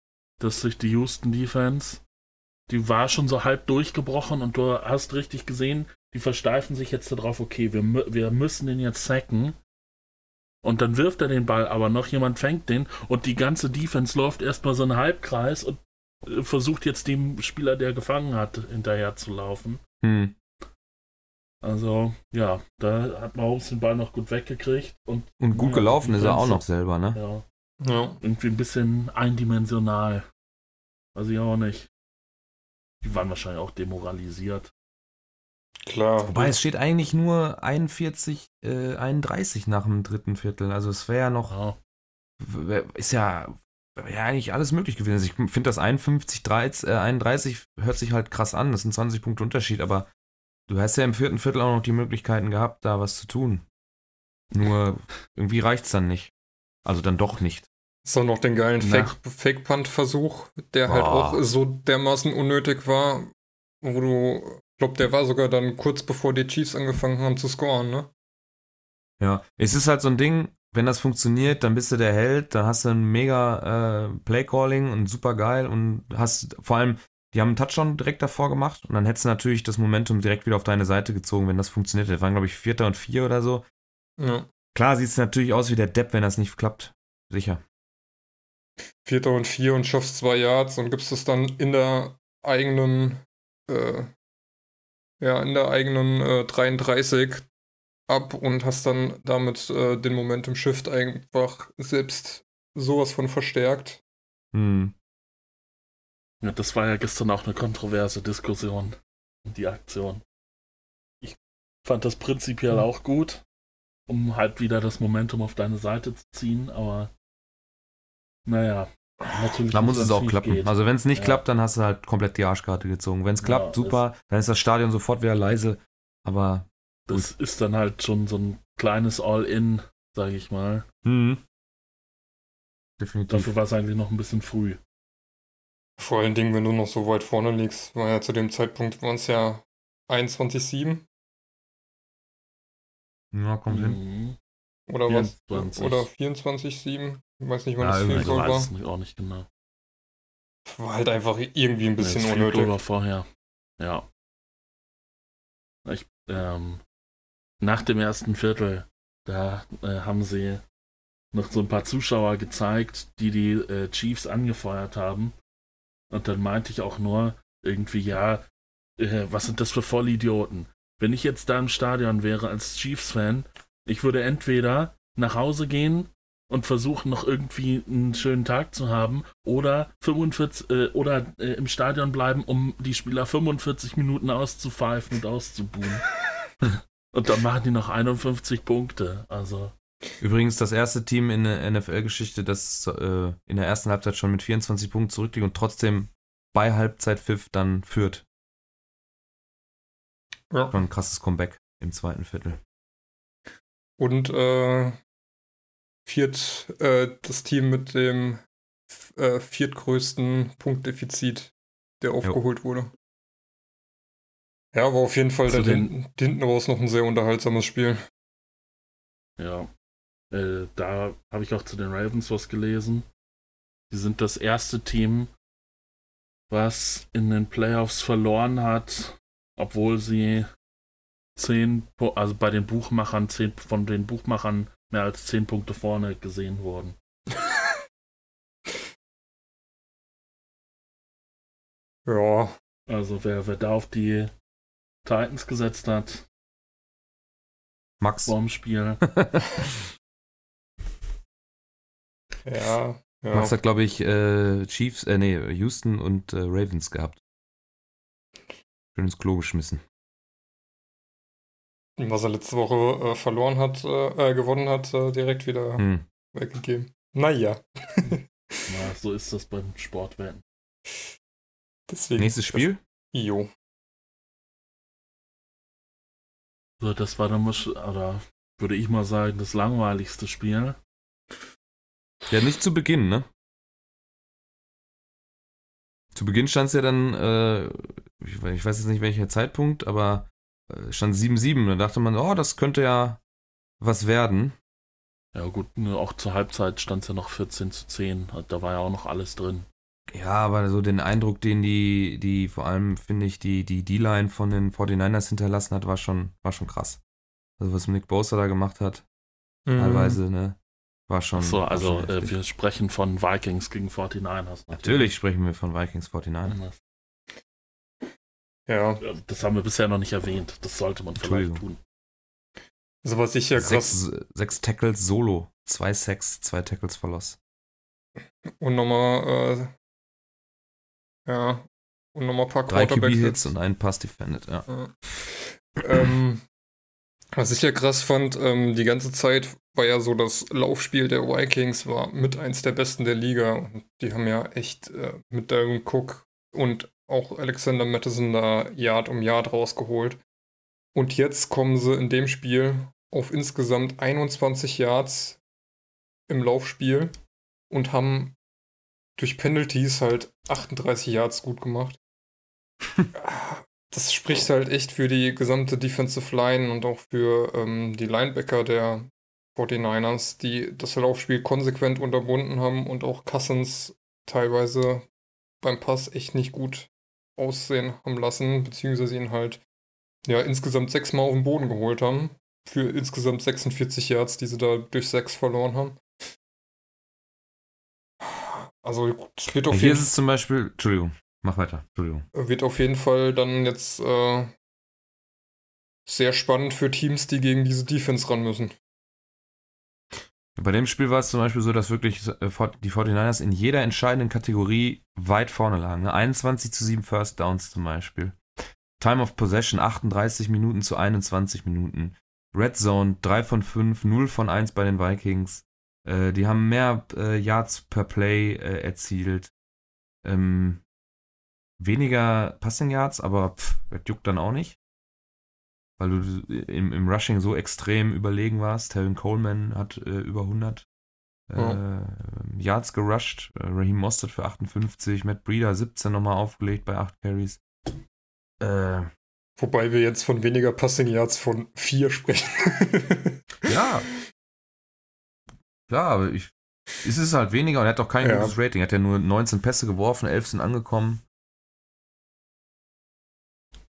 dass sich die Houston Defense, die war schon so halb durchgebrochen und du hast richtig gesehen, die versteifen sich jetzt darauf, okay, wir, wir müssen den jetzt sacken. Und dann wirft er den Ball, aber noch jemand fängt den und die ganze Defense läuft erstmal so einen Halbkreis und äh, versucht jetzt dem Spieler, der gefangen hat, hinterher zu laufen. Hm. Also, ja, da hat Mahomes den Ball noch gut weggekriegt. Und, und gut ja, gelaufen ist er auch noch selber, ne? Ja. ja. Irgendwie ein bisschen eindimensional. Weiß ich auch nicht. Die waren wahrscheinlich auch demoralisiert. Klar. Wobei es steht eigentlich nur 41, äh, 31 nach dem dritten Viertel. Also es wäre ja noch. Ja. Ist ja, ja eigentlich alles möglich gewesen. Also ich finde das 51, 30, äh, 31 hört sich halt krass an. Das sind 20 Punkte Unterschied, aber du hast ja im vierten Viertel auch noch die Möglichkeiten gehabt, da was zu tun. Nur irgendwie reicht es dann nicht. Also dann doch nicht. So noch den geilen Fake-Punt-Versuch, der halt auch so dermaßen unnötig war, wo du glaube, der war sogar dann kurz bevor die Chiefs angefangen haben zu scoren, ne? Ja, es ist halt so ein Ding, wenn das funktioniert, dann bist du der Held, dann hast du ein mega äh, Playcalling und super geil und hast vor allem, die haben einen Touchdown direkt davor gemacht und dann hättest du natürlich das Momentum direkt wieder auf deine Seite gezogen, wenn das funktioniert. Das waren, glaube ich, Vierter und Vier oder so. Ja. Klar sieht es natürlich aus wie der Depp, wenn das nicht klappt. Sicher. Vierter und Vier und schaffst zwei Yards und gibst es dann in der eigenen äh, ja, in der eigenen äh, 33 ab und hast dann damit äh, den Momentum Shift einfach selbst sowas von verstärkt. Hm. Ja, das war ja gestern auch eine kontroverse Diskussion, die Aktion. Ich fand das prinzipiell hm. auch gut, um halt wieder das Momentum auf deine Seite zu ziehen, aber naja, Natürlich da muss es auch klappen. Geht. Also wenn es nicht ja. klappt, dann hast du halt komplett die Arschkarte gezogen. Wenn es klappt, ja, super, dann ist das Stadion sofort wieder leise. Aber das gut. ist dann halt schon so ein kleines All-In, sage ich mal. Mhm. Definitiv. Dafür war es eigentlich noch ein bisschen früh. Vor allen Dingen, wenn du noch so weit vorne liegst, war ja zu dem Zeitpunkt waren es ja 21-7. Ja, kommt mhm. hin. Oder 24. was? Oder 24-7. Ich weiß nicht, wann ja, das Field Goal war. Ich weiß auch nicht genau. War halt einfach irgendwie ein bisschen ja, unnötig. Oder vorher. Ja. Ich, ähm, nach dem ersten Viertel, da äh, haben sie noch so ein paar Zuschauer gezeigt, die die äh, Chiefs angefeuert haben. Und dann meinte ich auch nur irgendwie, ja, äh, was sind das für Vollidioten? Wenn ich jetzt da im Stadion wäre als Chiefs-Fan, ich würde entweder nach Hause gehen und versuchen noch irgendwie einen schönen Tag zu haben oder 45 äh, oder äh, im Stadion bleiben, um die Spieler 45 Minuten auszupfeifen und auszubuhen. und dann machen die noch 51 Punkte. Also Übrigens das erste Team in der NFL-Geschichte, das äh, in der ersten Halbzeit schon mit 24 Punkten zurückliegt und trotzdem bei Halbzeitpfiff dann führt. Ja. Schon ein krasses Comeback im zweiten Viertel. Und äh, viert, äh, das Team mit dem äh, viertgrößten Punktdefizit, der aufgeholt jo. wurde. Ja, war auf jeden Fall Zu den hinten raus noch ein sehr unterhaltsames Spiel. Ja. Äh, da habe ich auch zu den Ravens was gelesen. Die sind das erste Team, was in den Playoffs verloren hat, obwohl sie zehn, also bei den Buchmachern, zehn, von den Buchmachern mehr als zehn Punkte vorne gesehen wurden. ja. Also wer, wer da auf die Titans gesetzt hat. Max. Vorm Spiel. ja, ja. Max hat, glaube ich, äh, Chiefs, äh, nee, Houston und äh, Ravens gehabt. Schön ins Klo geschmissen. Was er letzte Woche äh, verloren hat, äh, äh gewonnen hat, äh, direkt wieder hm. weggegeben. Naja. Na, so ist das beim Sportwetten. Deswegen, Nächstes Spiel? Das, jo. So, das war dann, oder würde ich mal sagen, das langweiligste Spiel. Ja, nicht zu Beginn, ne? Zu Beginn stand es ja dann, äh, ich, weiß jetzt nicht welcher Zeitpunkt, aber stand 7-7. Da dachte man, oh, das könnte ja was werden. Ja gut, auch zur Halbzeit stand es ja noch 14 zu 10. Da war ja auch noch alles drin. Ja, aber so den Eindruck, den die, die vor allem, finde ich, die, die D-Line von den 49ers hinterlassen hat, war schon, war schon krass. Also was Nick Bosa da gemacht hat, mhm. teilweise, ne? War schon. Ach so, also schon äh, wir sprechen von Vikings gegen 49ers. Natürlich, natürlich sprechen wir von Vikings 49ers. Ja. Das haben wir bisher noch nicht erwähnt. Das sollte man vielleicht tun. Also was ich ja krass. Sechs, sechs Tackles solo, zwei Sacks, zwei Tackles verlost. Und nochmal, äh, ja, und nochmal ein paar Drei QB-Hits und einen Pass defended, ja. ja. ähm, was ich ja krass fand, ähm, die ganze Zeit war ja so, das Laufspiel der Vikings war mit eins der besten der Liga. Und die haben ja echt äh, mit Darren Cook und auch Alexander Madison da Yard um Yard rausgeholt. Und jetzt kommen sie in dem Spiel auf insgesamt 21 Yards im Laufspiel und haben durch Penalties halt 38 Yards gut gemacht. das spricht halt echt für die gesamte Defensive Line und auch für ähm, die Linebacker der 49ers, die das Laufspiel konsequent unterbunden haben und auch Cousins teilweise beim Pass echt nicht gut aussehen haben lassen, beziehungsweise ihn halt ja insgesamt sechsmal auf den Boden geholt haben. Für insgesamt 46 Yards, die sie da durch sechs verloren haben. Also es wird auf Hier ist es zum Beispiel, Entschuldigung, Mach weiter, Entschuldigung. Wird auf jeden Fall dann jetzt äh, sehr spannend für Teams, die gegen diese Defense ran müssen. Bei dem Spiel war es zum Beispiel so, dass wirklich äh, die 49ers in jeder entscheidenden Kategorie weit vorne lagen. 21 ne? zu 7 First Downs zum Beispiel. Time of Possession 38 Minuten zu 21 Minuten. Red Zone 3 von 5, 0 von 1 bei den Vikings. Äh, die haben mehr äh, Yards per Play äh, erzielt. Ähm, weniger Passing Yards, aber pff, das juckt dann auch nicht. Weil du im, im Rushing so extrem überlegen warst. Tevin Coleman hat äh, über 100 äh, oh. Yards gerusht. Äh, Raheem Mostert für 58. Matt Breeder 17 nochmal aufgelegt bei 8 Carries. Äh, Wobei wir jetzt von weniger Passing Yards von 4 sprechen. ja. Klar, aber ich, es ist halt weniger und er hat auch kein ja. gutes Rating. Er hat ja nur 19 Pässe geworfen, 11 sind angekommen.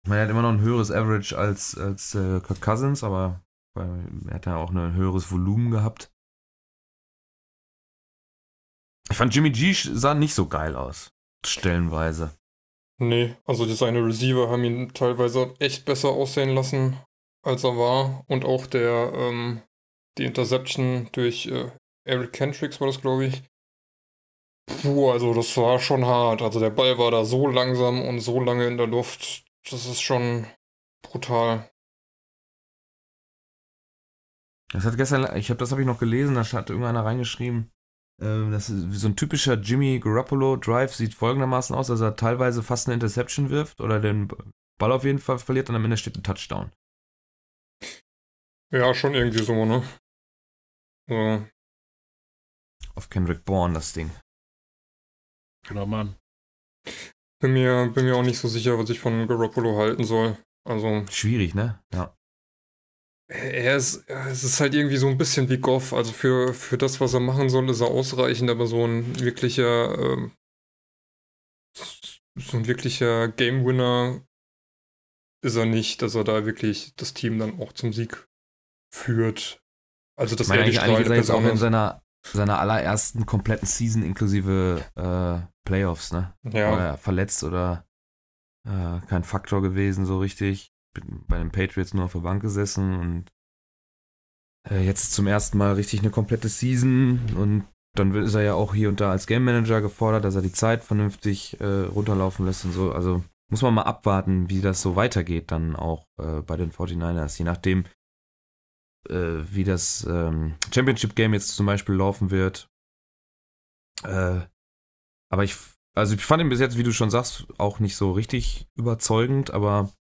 Er hat immer noch ein höheres Average als, als äh, Kirk Cousins, aber er hat ja auch ein höheres Volumen gehabt. Ich fand Jimmy G sah nicht so geil aus. Stellenweise. Nee, also seine Receiver haben ihn teilweise echt besser aussehen lassen, als er war. Und auch der, ähm, die Interception durch äh, Eric Kendricks war das, glaube ich. Puh, also das war schon hart. Also der Ball war da so langsam und so lange in der Luft. Das ist schon brutal. Das hat gestern, ich habe das habe ich noch gelesen, da hat irgendeiner reingeschrieben, äh, das ist so ein typischer Jimmy Garoppolo Drive sieht folgendermaßen aus, dass er teilweise fast eine Interception wirft oder den Ball auf jeden Fall verliert und am Ende steht ein Touchdown. Ja, schon irgendwie so, ne? So. Auf Kendrick Bourne das Ding. Genau, Mann. Bin mir, bin mir auch nicht so sicher, was ich von Garoppolo halten soll. Also. Schwierig, ne? Ja. Er ist, es ist halt irgendwie so ein bisschen wie Goff. Also für, für das, was er machen soll, ist er ausreichend, aber so ein wirklicher, ähm, so ein wirklicher Game Winner ist er nicht, dass er da wirklich das Team dann auch zum Sieg führt. Also dass er die strahlende Person auch in seiner, seiner allerersten kompletten Season inklusive äh, Playoffs, ne? Ja. War er verletzt oder äh, kein Faktor gewesen so richtig. Bin bei den Patriots nur auf der Bank gesessen und äh, jetzt zum ersten Mal richtig eine komplette Season und dann ist er ja auch hier und da als Game Manager gefordert, dass er die Zeit vernünftig äh, runterlaufen lässt und so. Also muss man mal abwarten, wie das so weitergeht dann auch äh, bei den 49ers. Je nachdem, äh, wie das ähm, Championship Game jetzt zum Beispiel laufen wird. Äh, aber ich, also ich fand ihn bis jetzt, wie du schon sagst, auch nicht so richtig überzeugend, aber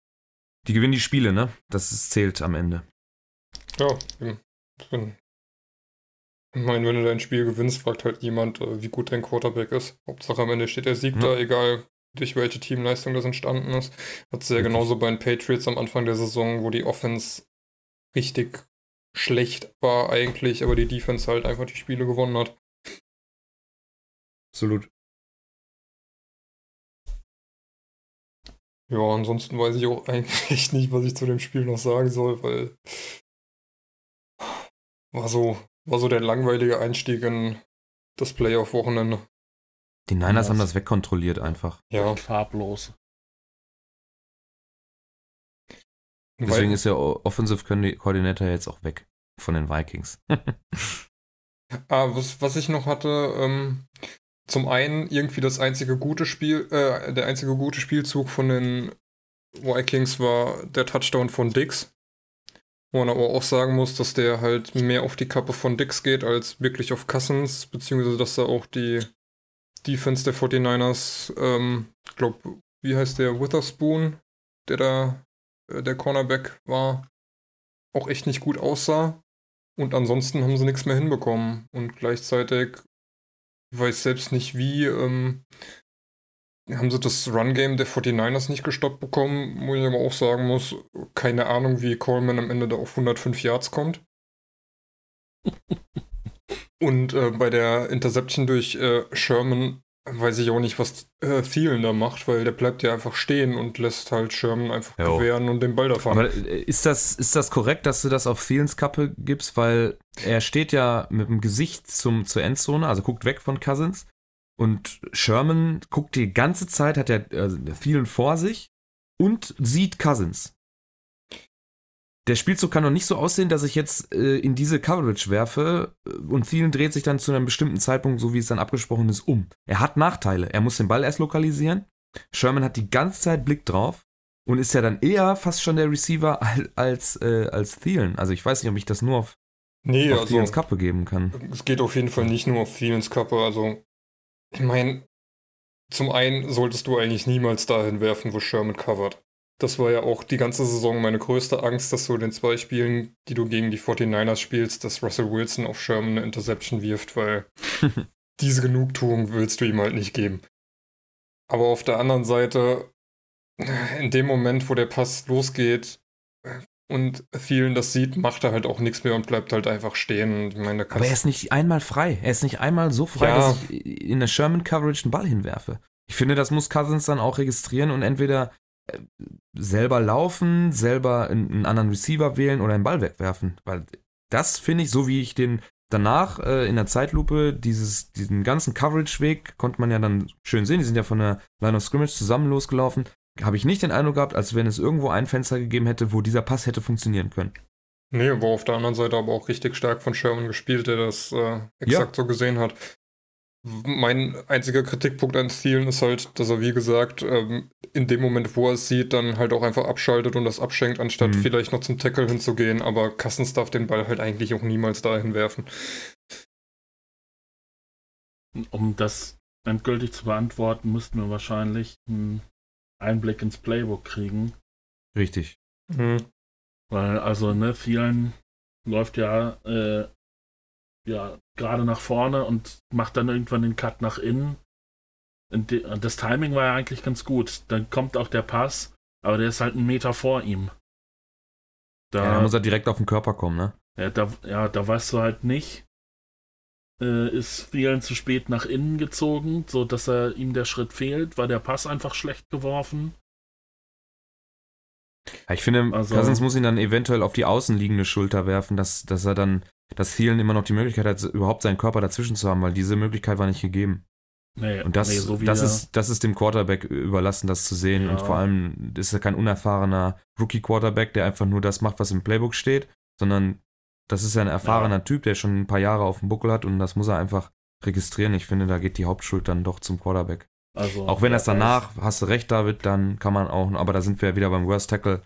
die gewinnen die Spiele, ne? Das ist, zählt am Ende. Ja, eben. Ich meine, wenn du dein Spiel gewinnst, fragt halt niemand, äh, wie gut dein Quarterback ist. Hauptsache am Ende steht der Sieg Ja. da, egal durch welche Teamleistung das entstanden ist. Hat ja Richtig. genauso bei den Patriots am Anfang der Saison, wo die Offense richtig schlecht war eigentlich, aber die Defense halt einfach die Spiele gewonnen hat. Absolut. Ja, ansonsten weiß ich auch eigentlich nicht, was ich zu dem Spiel noch sagen soll, weil war so, war so der langweilige Einstieg in das Playoff-Wochenende. Die Niners Ja, haben das- das wegkontrolliert einfach. Ja, Farblos. Deswegen ist der O- Offensive Coordi- Coordinator jetzt auch weg von den Vikings. ah, was, was ich noch hatte, ähm, zum einen irgendwie das einzige gute Spiel, äh, der einzige gute Spielzug von den Vikings war der Touchdown von Dix. Wo man aber auch sagen muss, dass der halt mehr auf die Kappe von Dix geht, als wirklich auf Cousins, beziehungsweise dass da auch die Defense der 49ers, ähm, glaub, wie heißt der, Witherspoon, der da äh, der Cornerback war, auch echt nicht gut aussah. Und ansonsten haben sie nichts mehr hinbekommen. Und gleichzeitig, ich weiß selbst nicht wie, ähm, haben sie das Run-Game der 49ers nicht gestoppt bekommen, wo ich aber auch sagen muss, keine Ahnung, wie Coleman am Ende da auf 105 Yards kommt. Und äh, bei der Interception durch äh, Sherman weiß ich auch nicht, was äh, Thielen da macht, weil der bleibt ja einfach stehen und lässt halt Sherman einfach Jo. gewähren und den Ball da fangen. Aber äh, ist das, ist das korrekt, dass du das auf Thielens Kappe gibst? Weil er steht ja mit dem Gesicht zum, zur Endzone, also guckt weg von Cousins. Und Sherman guckt die ganze Zeit, hat er also Thielen vor sich und sieht Cousins. Der Spielzug kann doch nicht so aussehen, dass ich jetzt äh, in diese Coverage werfe äh, und Thielen dreht sich dann zu einem bestimmten Zeitpunkt, so wie es dann abgesprochen ist, um. Er hat Nachteile. Er muss den Ball erst lokalisieren. Sherman hat die ganze Zeit Blick drauf und ist ja dann eher fast schon der Receiver al- als, äh, als Thielen. Also ich weiß nicht, ob ich das nur auf, nee, auf also Thielens Kappe geben kann. es geht auf jeden Fall nicht nur auf Thielens Kappe. Also, ich meine, zum einen solltest du eigentlich niemals dahin werfen, wo Sherman covert. Das war ja auch die ganze Saison meine größte Angst, dass du in den zwei Spielen, die du gegen die 49ers spielst, dass Russell Wilson auf Sherman eine Interception wirft, weil diese Genugtuung willst du ihm halt nicht geben. Aber auf der anderen Seite, in dem Moment, wo der Pass losgeht und Thielen das sieht, macht er halt auch nichts mehr und bleibt halt einfach stehen. Ich meine, Aber er ist nicht einmal frei. Er ist nicht einmal so frei, Ja. dass ich in der Sherman Coverage einen Ball hinwerfe. Ich finde, das muss Cousins dann auch registrieren und entweder selber laufen, selber einen, anderen Receiver wählen oder einen Ball wegwerfen. Weil das finde ich, so wie ich den danach äh, in der Zeitlupe, dieses, diesen ganzen Coverage-Weg, konnte man ja dann schön sehen. Die sind ja von der Line of Scrimmage zusammen losgelaufen. Habe ich nicht den Eindruck gehabt, als wenn es irgendwo ein Fenster gegeben hätte, wo dieser Pass hätte funktionieren können. Nee, war auf der anderen Seite aber auch richtig stark von Sherman gespielt, der das äh, exakt so gesehen hat. Mein einziger Kritikpunkt an Thielen ist halt, dass er, wie gesagt, ähm, in dem Moment, wo er es sieht, dann halt auch einfach abschaltet und das abschenkt, anstatt Mhm. vielleicht noch zum Tackle hinzugehen. Aber Cousins darf den Ball halt eigentlich auch niemals dahin werfen. Um das endgültig zu beantworten, müssten wir wahrscheinlich einen Einblick ins Playbook kriegen. Richtig. Mhm. Weil, also, ne, vielen läuft ja, äh, ja, gerade nach vorne und macht dann irgendwann den Cut nach innen. Und das Timing war ja eigentlich ganz gut. Dann kommt auch der Pass, aber der ist halt einen Meter vor ihm. Ja, Da, da muss er direkt auf den Körper kommen, ne? ja, da, ja, da weißt du halt nicht, äh, ist vielen zu spät nach innen gezogen, so dass er ihm der Schritt fehlt, war der Pass einfach schlecht geworfen. Ja, ich finde, Also- Cousins muss ihn dann eventuell auf die außenliegende Schulter werfen, dass, dass er dann, dass Thielen immer noch die Möglichkeit hat, überhaupt seinen Körper dazwischen zu haben, weil diese Möglichkeit war nicht gegeben. Nee, Und das, nee, so wie das, ist, das ist dem Quarterback überlassen, das zu sehen. Ja. Und vor allem ist er kein unerfahrener Rookie-Quarterback, der einfach nur das macht, was im Playbook steht, sondern das ist ja ein erfahrener Typ, der schon ein paar Jahre auf dem Buckel hat und das muss er einfach registrieren. Ich finde, da geht die Hauptschuld dann doch zum Quarterback. Also, Auch wenn ja, das danach, hast du recht, David, dann kann man auch, aber da sind wir ja wieder beim Worst Tackle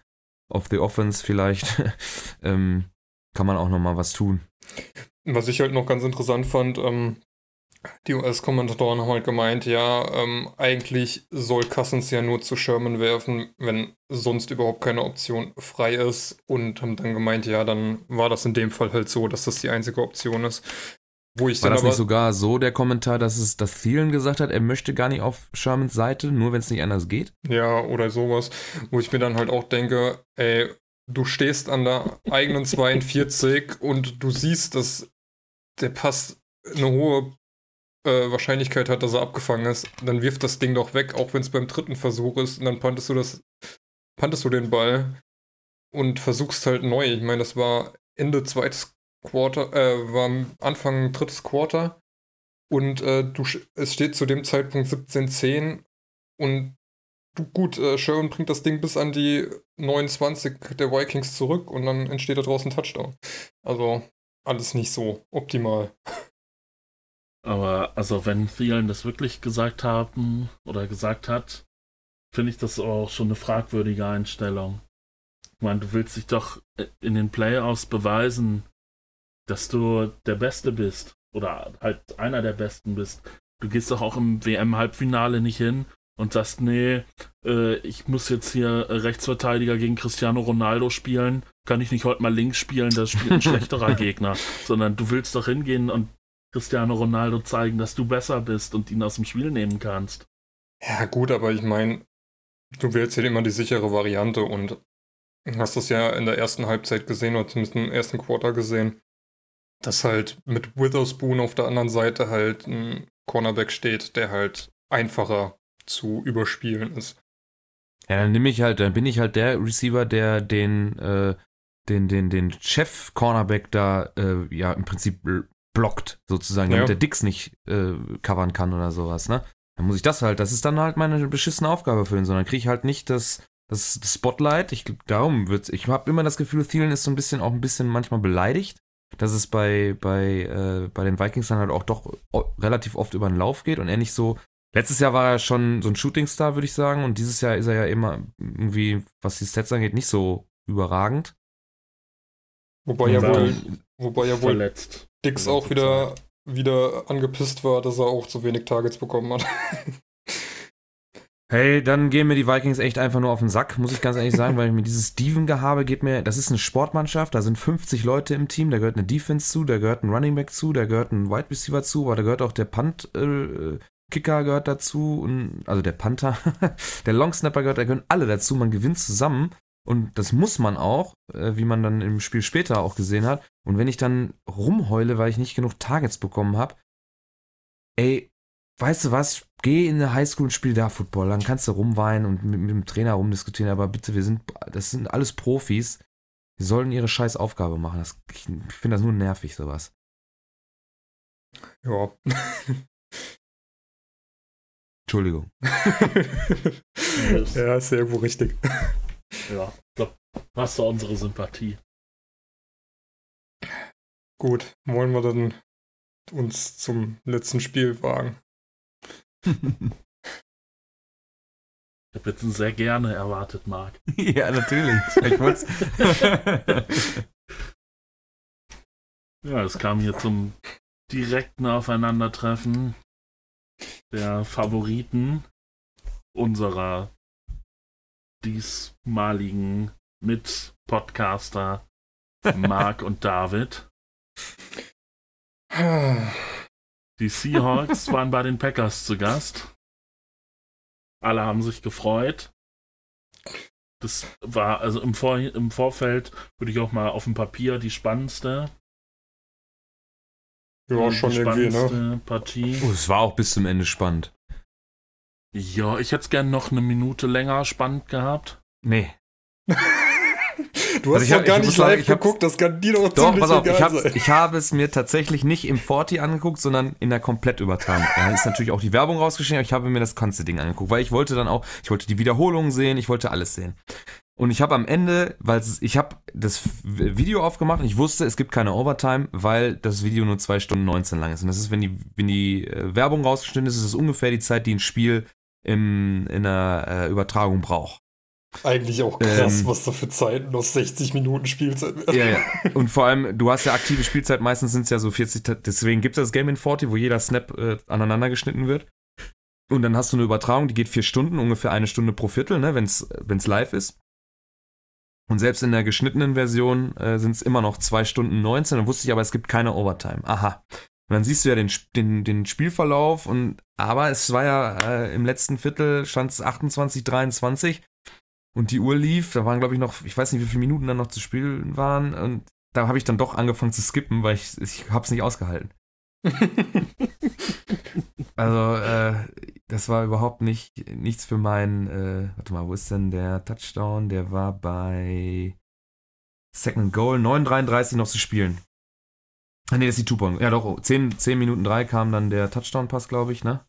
of the Offense vielleicht. ähm, kann man auch nochmal was tun. Was ich halt noch ganz interessant fand, ähm, die US-Kommentatoren haben halt gemeint, ja, ähm, eigentlich soll Cousins ja nur zu Sherman werfen, wenn sonst überhaupt keine Option frei ist. Und haben dann gemeint, ja, dann war das in dem Fall halt so, dass das die einzige Option ist. Wo ich War das nicht sogar so der Kommentar, dass es das Thielen gesagt hat, er möchte gar nicht auf Shermans Seite, nur wenn es nicht anders geht? Ja, oder sowas, wo ich mir dann halt auch denke, ey, du stehst an der eigenen 42 und du siehst, dass der Pass eine hohe äh, Wahrscheinlichkeit hat, dass er abgefangen ist, dann wirft das Ding doch weg, auch wenn es beim dritten Versuch ist, und dann pantest du das, pantest du den Ball und versuchst halt neu. Ich meine, das war Ende zweites Quarter, äh, war Anfang drittes Quarter und äh, du, es steht zu dem Zeitpunkt 17-10 und du, gut, äh, Sherman bringt das Ding bis an die 29 der Vikings zurück und dann entsteht da draußen ein Touchdown. Also alles nicht so optimal. Aber also wenn Thielen das wirklich gesagt haben oder gesagt hat, finde ich das auch schon eine fragwürdige Einstellung. Ich meine, du willst dich doch in den Playoffs beweisen, dass du der Beste bist oder halt einer der Besten bist. Du gehst doch auch im WM-Halbfinale nicht hin und sagst, nee, äh, ich muss jetzt hier Rechtsverteidiger gegen Cristiano Ronaldo spielen, kann ich nicht heute mal links spielen, das spielt ein schlechterer Gegner, sondern du willst doch hingehen und Cristiano Ronaldo zeigen, dass du besser bist und ihn aus dem Spiel nehmen kannst. Ja, gut, aber ich meine, du wählst ja immer die sichere Variante und hast das ja in der ersten Halbzeit gesehen oder zumindest im ersten Quarter gesehen, dass halt mit Witherspoon auf der anderen Seite halt ein Cornerback steht, der halt einfacher zu überspielen ist. Ja, dann nehme ich halt, dann bin ich halt der Receiver, der den, äh, den, den, den Chef-Cornerback da, äh, ja, im Prinzip blockt, sozusagen, damit Ja. der Dix nicht äh, covern kann oder sowas, ne? Dann muss ich das halt, das ist dann halt meine beschissene Aufgabe für ihn, sondern kriege ich halt nicht das, das Spotlight. Ich, darum wird's, ich habe immer das Gefühl, Thielen ist so ein bisschen, auch ein bisschen manchmal beleidigt, dass es bei, bei, äh, bei den Vikings dann halt auch doch relativ oft über den Lauf geht und er nicht so, Letztes Jahr war er schon so ein Shootingstar, würde ich sagen. Und dieses Jahr ist er ja immer irgendwie, was die Stats angeht, nicht so überragend. Wobei ja wohl, wobei ja wohl verletzt. Dix auch wieder, wieder angepisst war, dass er auch zu wenig Targets bekommen hat. Hey, dann gehen mir die Vikings echt einfach nur auf den Sack, muss ich ganz ehrlich sagen, weil mir dieses Steven-Gehabe geht mir, das ist eine Sportmannschaft, da sind 50 Leute im Team, da gehört eine Defense zu, da gehört ein Running Back zu, da gehört ein Wide Receiver zu, aber da gehört auch der Punt-Kicker gehört dazu, und, also der Panther, der Long Snapper gehört, da gehören alle dazu, man gewinnt zusammen und das muss man auch, äh, wie man dann im Spiel später auch gesehen hat. Und wenn ich dann rumheule, weil ich nicht genug Targets bekommen habe, ey, weißt du was, geh in eine Highschool und spiel da Football, dann kannst du rumweinen und mit, mit dem Trainer rumdiskutieren, aber bitte, wir sind, das sind alles Profis, die sollen ihre scheiß Aufgabe machen. Das, ich finde das nur nervig, sowas. ja. Entschuldigung. ja, ist ja irgendwo richtig. Ja, ich glaube, hast du unsere Sympathie. Gut, wollen wir dann uns zum letzten Spiel wagen? Ich habe jetzt ein sehr gerne erwartet, Marc. ja, natürlich. Ich wollt's. Ja, es kam hier zum direkten Aufeinandertreffen der Favoriten unserer diesmaligen Mit-Podcaster Marc und David. Die Seahawks waren bei den Packers zu Gast. Alle haben sich gefreut. Das war also im, Vor im Vorfeld, würde ich auch mal auf dem Papier die spannendste Ja, die schon irgendwie, ne? spannendste Partie. oh, es war auch bis zum Ende spannend. Ja, ich hätte es gern noch eine Minute länger spannend gehabt. Nee. Du hast Also ich hab- gar ich nicht sagen, live ich hab's- geguckt, das kann dir doch Doch, ziemlich pass auf, ich egal habe sein. ich hab es mir tatsächlich nicht im 40 angeguckt, sondern in der Komplettübertragung. Da ist natürlich auch die Werbung rausgeschnitten, aber ich habe mir das ganze Ding angeguckt, weil ich wollte dann auch, ich wollte die Wiederholungen sehen, ich wollte alles sehen. Und ich habe am Ende, weil ich habe das Video aufgemacht und ich wusste, es gibt keine Overtime, weil das Video nur 2 Stunden 19 lang ist. Und das ist, wenn die, wenn die äh, Werbung rausgeschnitten ist, ist es ungefähr die Zeit, die ein Spiel im, in der äh, Übertragung braucht. Eigentlich auch krass, Ähm. was da für Zeiten aus 60 Minuten Spielzeit werden. Ja, ja. Und vor allem, du hast ja aktive Spielzeit, meistens sind es ja so 40, Ta- deswegen gibt es das Game in 40, wo jeder Snap äh, aneinander geschnitten wird. Und dann hast du eine Übertragung, die geht vier Stunden, ungefähr eine Stunde pro Viertel, ne, wenn es live ist. Und selbst in der geschnittenen Version äh, sind es immer noch zwei Stunden 19. Dann wusste ich aber, es gibt keine Overtime. Aha. Und dann siehst du ja den, den, den Spielverlauf und aber es war ja äh, im letzten Viertel stand es 28, 23 und die Uhr lief, da waren glaube ich noch, ich weiß nicht, wie viele Minuten dann noch zu spielen waren und da habe ich dann doch angefangen zu skippen, weil ich, ich habe es nicht ausgehalten. Also, äh, das war überhaupt nicht nichts für meinen, äh, warte mal, wo ist denn der Touchdown? Der war bei Second Goal, 9,33 noch zu spielen. Ah, nee, das ist die Two-Point. Ja, doch, 10, 10 Minuten 3 kam dann der Touchdown-Pass, glaube ich, ne?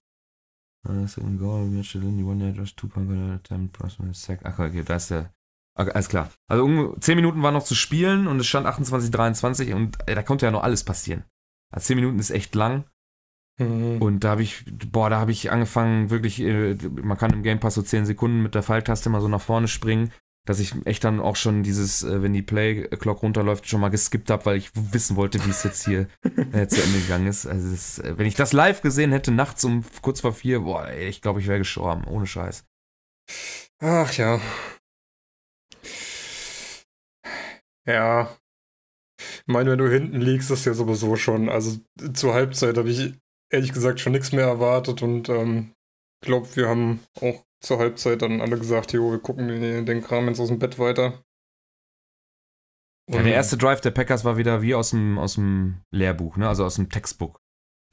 Äh, Second Goal, Mitchell in die One Just Two-Point, Time, Personal Sack. Ach, okay, da ist der. Okay, alles klar. Also, um, 10 Minuten waren noch zu spielen und es stand 28, 23 und äh, da konnte ja noch alles passieren. Also 10 Minuten ist echt lang. Mhm. Und da habe ich, boah, da habe ich angefangen, wirklich, äh, man kann im Game Pass so 10 Sekunden mit der Pfeiltaste mal so nach vorne springen, dass ich echt dann auch schon dieses, äh, wenn die Play-Clock runterläuft, schon mal geskippt habe, weil ich wissen wollte, wie es jetzt hier äh, zu Ende gegangen ist. Also das, äh, wenn ich das live gesehen hätte, nachts um kurz vor vier, boah, ey, ich glaube, ich wäre gestorben, ohne Scheiß. Ach ja. Ja. Ich meine, wenn du hinten liegst, ist ja sowieso schon. Also zur Halbzeit habe ich ehrlich gesagt schon nichts mehr erwartet und ähm, glaube, wir haben auch zur Halbzeit dann alle gesagt, jo, wir gucken den, Kram jetzt aus dem Bett weiter. Ja, der erste Drive der Packers war wieder wie aus dem, aus dem Lehrbuch, ne? also aus dem Textbook.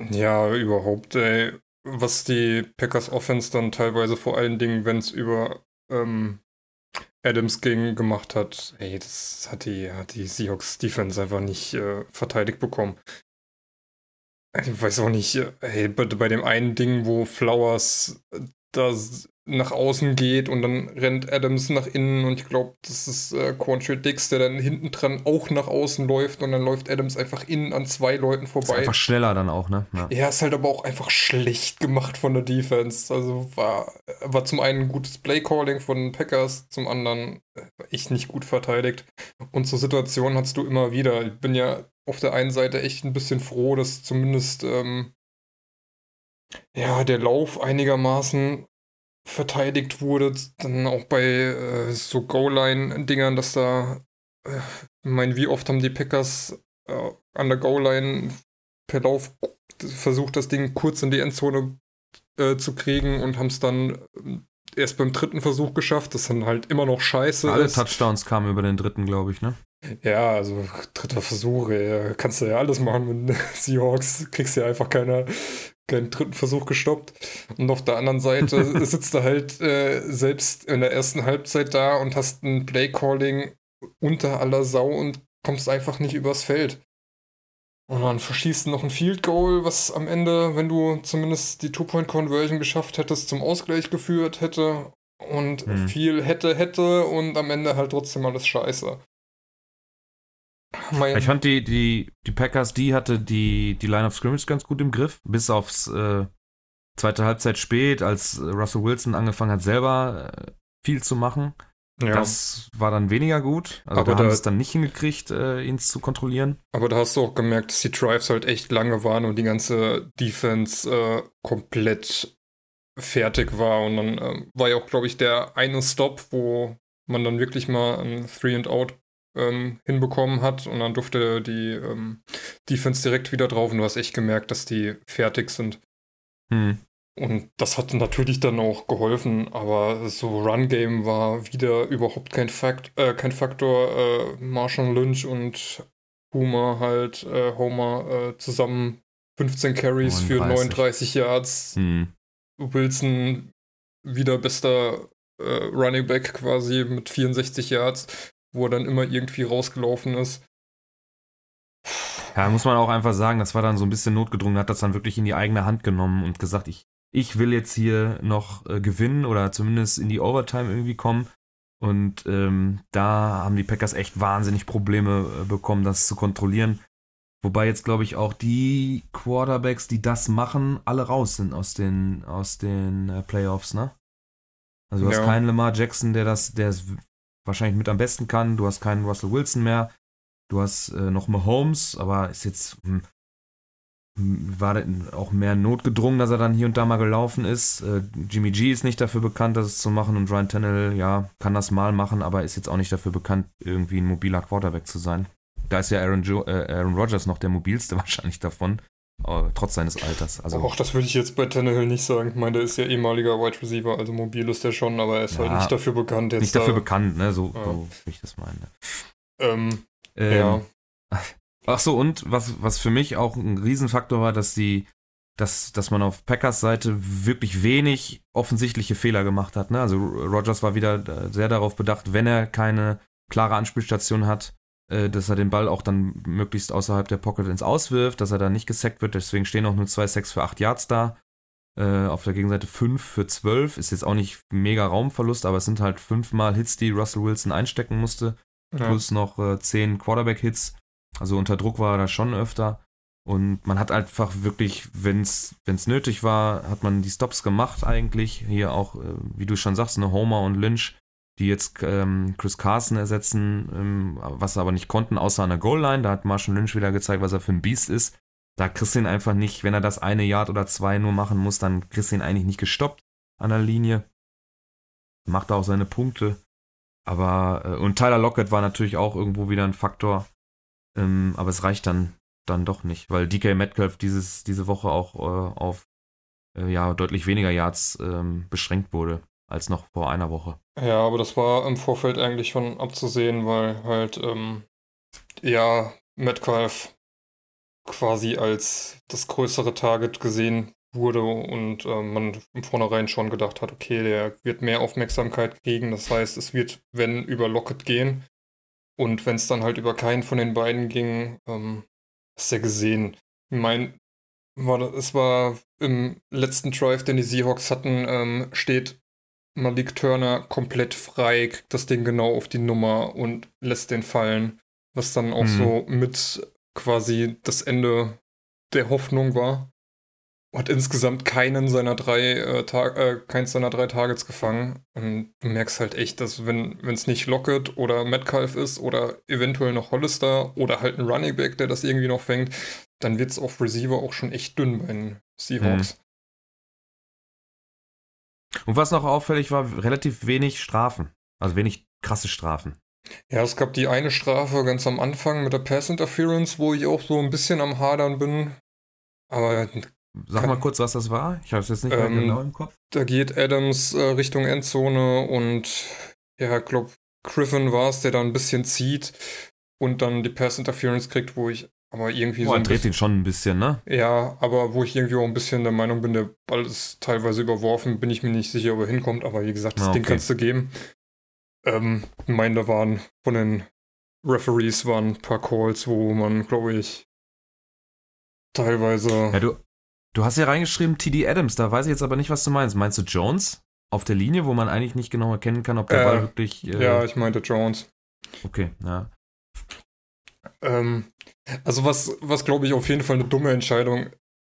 Ja, überhaupt, ey. Was die Packers Offense dann teilweise vor allen Dingen, wenn es über ähm, Adams ging, gemacht hat, ey, das hat die, hat die Seahawks Defense einfach nicht äh, verteidigt bekommen. Ich weiß auch nicht, äh, ey, bei, bei dem einen Ding, wo Flowers äh, da nach außen geht und dann rennt Adams nach innen und ich glaube, das ist äh, Quantrill Dix, der dann hinten dran auch nach außen läuft und dann läuft Adams einfach innen an zwei Leuten Ist vorbei. einfach schneller dann auch, ne? Ja. Ja, ist halt aber auch einfach schlecht gemacht von der Defense. Also war, war zum einen ein gutes Playcalling von Packers, zum anderen äh, echt nicht gut verteidigt. Und so Situationen hast du immer wieder. Ich bin ja auf der einen Seite echt ein bisschen froh, dass zumindest ähm, ja, der Lauf einigermaßen verteidigt wurde. Dann auch bei äh, so Goal-Line-Dingern, dass da, äh, ich meine, wie oft haben die Packers äh, an der Goal-Line per Lauf versucht, das Ding kurz in die Endzone äh, zu kriegen und haben es dann ähm, erst beim dritten Versuch geschafft, das dann halt immer noch scheiße Alle ist. Touchdowns kamen über den dritten, glaube ich, ne? Ja, also dritter Versuch, ey, kannst du ja alles machen mit Seahawks, kriegst ja einfach keine, keinen dritten Versuch gestoppt. Und auf der anderen Seite sitzt du halt äh, selbst in der ersten Halbzeit da und hast ein Playcalling unter aller Sau und kommst einfach nicht übers Feld. Und dann verschießt du noch ein Field Goal, was am Ende, wenn du zumindest die Two-Point-Conversion geschafft hättest, zum Ausgleich geführt hätte. Und Hm. viel hätte, hätte und am Ende halt trotzdem alles scheiße. Mein, Ich fand die, die, die Packers, die hatte die, die Line of Scrimmage ganz gut im Griff, bis aufs äh, zweite Halbzeit spät, als äh, Russell Wilson angefangen hat, selber äh, viel zu machen. ja, Das war dann weniger gut. Also Aber da haben da- es dann nicht hingekriegt, äh, ihn zu kontrollieren. aber da hast du auch gemerkt, dass die Drives halt echt lange waren und die ganze Defense äh, komplett fertig war. Und dann ähm, war ja auch, glaube ich, der eine Stop, wo man dann wirklich mal ein Three and Out ähm, hinbekommen hat und dann durfte die ähm, Defense direkt wieder drauf und du hast echt gemerkt, dass die fertig sind. Hm. Und das hat natürlich dann auch geholfen, aber so Run-Game war wieder überhaupt kein, Fakt, äh, kein Faktor. Äh, Marshall Lynch und Homer halt, äh, Homer äh, zusammen 15 Carries für 39. 39 Yards. Hm. Wilson wieder bester äh, Running Back quasi mit 64 Yards, wo er dann immer irgendwie rausgelaufen ist. Ja, muss man auch einfach sagen, das war dann so ein bisschen notgedrungen, hat das dann wirklich in die eigene Hand genommen und gesagt, ich, ich will jetzt hier noch äh, gewinnen oder zumindest in die Overtime irgendwie kommen. Und ähm, da haben die Packers echt wahnsinnig Probleme äh, bekommen, das zu kontrollieren. Wobei jetzt, glaube ich, auch die Quarterbacks, die das machen, alle raus sind aus den, aus den äh, Playoffs, ne? Also du Ja. hast keinen Lamar Jackson, der das, der es wahrscheinlich mit am besten kann. Du hast keinen Russell Wilson mehr. Du hast äh, noch Mahomes, aber ist jetzt hm, hm, war auch mehr notgedrungen, dass er dann hier und da mal gelaufen ist. Äh, Jimmy G ist nicht dafür bekannt, das zu machen und Ryan Tannehill, ja, kann das mal machen, aber ist jetzt auch nicht dafür bekannt, irgendwie ein mobiler Quarterback zu sein. Da ist ja Aaron, jo äh, Aaron Rodgers noch der mobilste wahrscheinlich davon, trotz seines Alters. Also Auch das würde ich jetzt bei Tannehill nicht sagen. Ich meine, der ist ja ehemaliger Wide Receiver, also mobil ist der schon, aber er ist halt Ja, nicht dafür bekannt. Jetzt nicht dafür da, bekannt, ne? So, Ja. so wie ich das meine. Ähm, Ähm, ja. Ach so, und was, was für mich auch ein Riesenfaktor war, dass die, dass, dass man auf Packers Seite wirklich wenig offensichtliche Fehler gemacht hat. Ne? Also Rogers war wieder äh, sehr darauf bedacht, wenn er keine klare Anspielstation hat, äh, dass er den Ball auch dann möglichst außerhalb der Pocket ins Auswirft, dass er dann nicht gesackt wird. Deswegen stehen auch nur zwei Sacks für acht Yards da. Äh, auf der Gegenseite fünf für zwölf. Ist jetzt auch nicht mega Raumverlust, aber es sind halt fünfmal Hits, die Russell Wilson einstecken musste ja. plus noch äh, 10 Quarterback-Hits. Also unter Druck war er da schon öfter. Und man hat einfach wirklich, wenn es nötig war, hat man die Stops gemacht eigentlich. Hier auch, äh, wie du schon sagst, eine Homer und Lynch, die jetzt ähm, Chris Carson ersetzen, ähm, was sie aber nicht konnten, außer an der Goal-Line. Da hat Marshall Lynch wieder gezeigt, was er für ein Biest ist. Da kriegst du ihn einfach nicht, wenn er das eine Yard oder zwei nur machen muss, dann kriegst du ihn eigentlich nicht gestoppt an der Linie. Macht auch seine Punkte. Aber, äh, und Tyler Lockett war natürlich auch irgendwo wieder ein Faktor. Ähm, aber es reicht dann, dann doch nicht, weil DK Metcalf dieses, diese Woche auch äh, auf äh, ja, deutlich weniger Yards ähm, beschränkt wurde als noch vor einer Woche. Ja, aber das war im Vorfeld eigentlich schon abzusehen, weil halt, ähm, ja, Metcalf quasi als das größere Target gesehen wurde und ähm, man im Vornherein schon gedacht hat, okay, der wird mehr Aufmerksamkeit kriegen. Das heißt, es wird, wenn, über Lockett gehen. Und wenn es dann halt über keinen von den beiden ging, ähm, hast du gesehen. Ich meine, war, es war im letzten Drive, den die Seahawks hatten, ähm, steht Malik Turner komplett frei, kriegt das Ding genau auf die Nummer und lässt den fallen. Was dann auch Mhm. so mit quasi das Ende der Hoffnung war. Hat insgesamt keinen seiner drei äh, äh, keins seiner drei Targets gefangen. Und du merkst halt echt, dass wenn es nicht Lockett oder Metcalf ist oder eventuell noch Hollister oder halt ein Running Back, der das irgendwie noch fängt, dann wird es auf Receiver auch schon echt dünn bei den Seahawks. Und was noch auffällig war, relativ wenig Strafen. Also wenig krasse Strafen. Ja, es gab die eine Strafe ganz am Anfang mit der Pass Interference, wo ich auch so ein bisschen am Hadern bin. Aber Sag mal kurz, was das war. Ich habe es jetzt nicht mehr Ähm, genau im Kopf. da geht Adams äh, Richtung Endzone und ja, ich glaube, Griffin war es, der da ein bisschen zieht und dann die Pass Interference kriegt, wo ich aber irgendwie Oh, so dreht ihn schon ein bisschen, ne? Ja, aber wo ich irgendwie auch ein bisschen der Meinung bin, der Ball ist teilweise überworfen, bin ich mir nicht sicher, ob er hinkommt, aber wie gesagt, das Ah, Ding okay. kannst du geben. Ähm, ich meine, da waren von den Referees waren ein paar Calls, wo man, glaube ich, teilweise. Ja, du, du hast ja reingeschrieben TD Adams, da weiß ich jetzt aber nicht, was du meinst. Meinst du Jones? Auf der Linie, wo man eigentlich nicht genau erkennen kann, ob der Äh, Ball wirklich. Äh, ja, ich meinte Jones. Okay, ja. Ähm, also was, was glaube ich auf jeden Fall eine dumme Entscheidung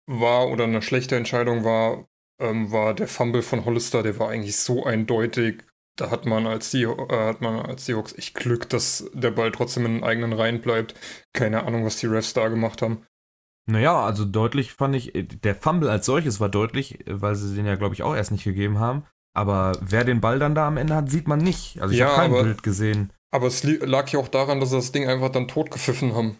war oder eine schlechte Entscheidung war, ähm, war der Fumble von Hollister, der war eigentlich so eindeutig. Da hat man als die äh, hat man als Seahawks echt Glück, dass der Ball trotzdem in den eigenen Reihen bleibt. Keine Ahnung, was die Refs da gemacht haben. Naja, also deutlich fand ich, äh, der Fumble als solches war deutlich, äh, weil sie den ja, glaube ich, auch erst nicht gegeben haben. Aber wer den Ball dann da amEnde hat, sieht man nicht. Also ich Ja, habe kein aber- Bild gesehen. Aber es lag ja auch daran, dass sie das Ding einfach dann totgepfiffen haben.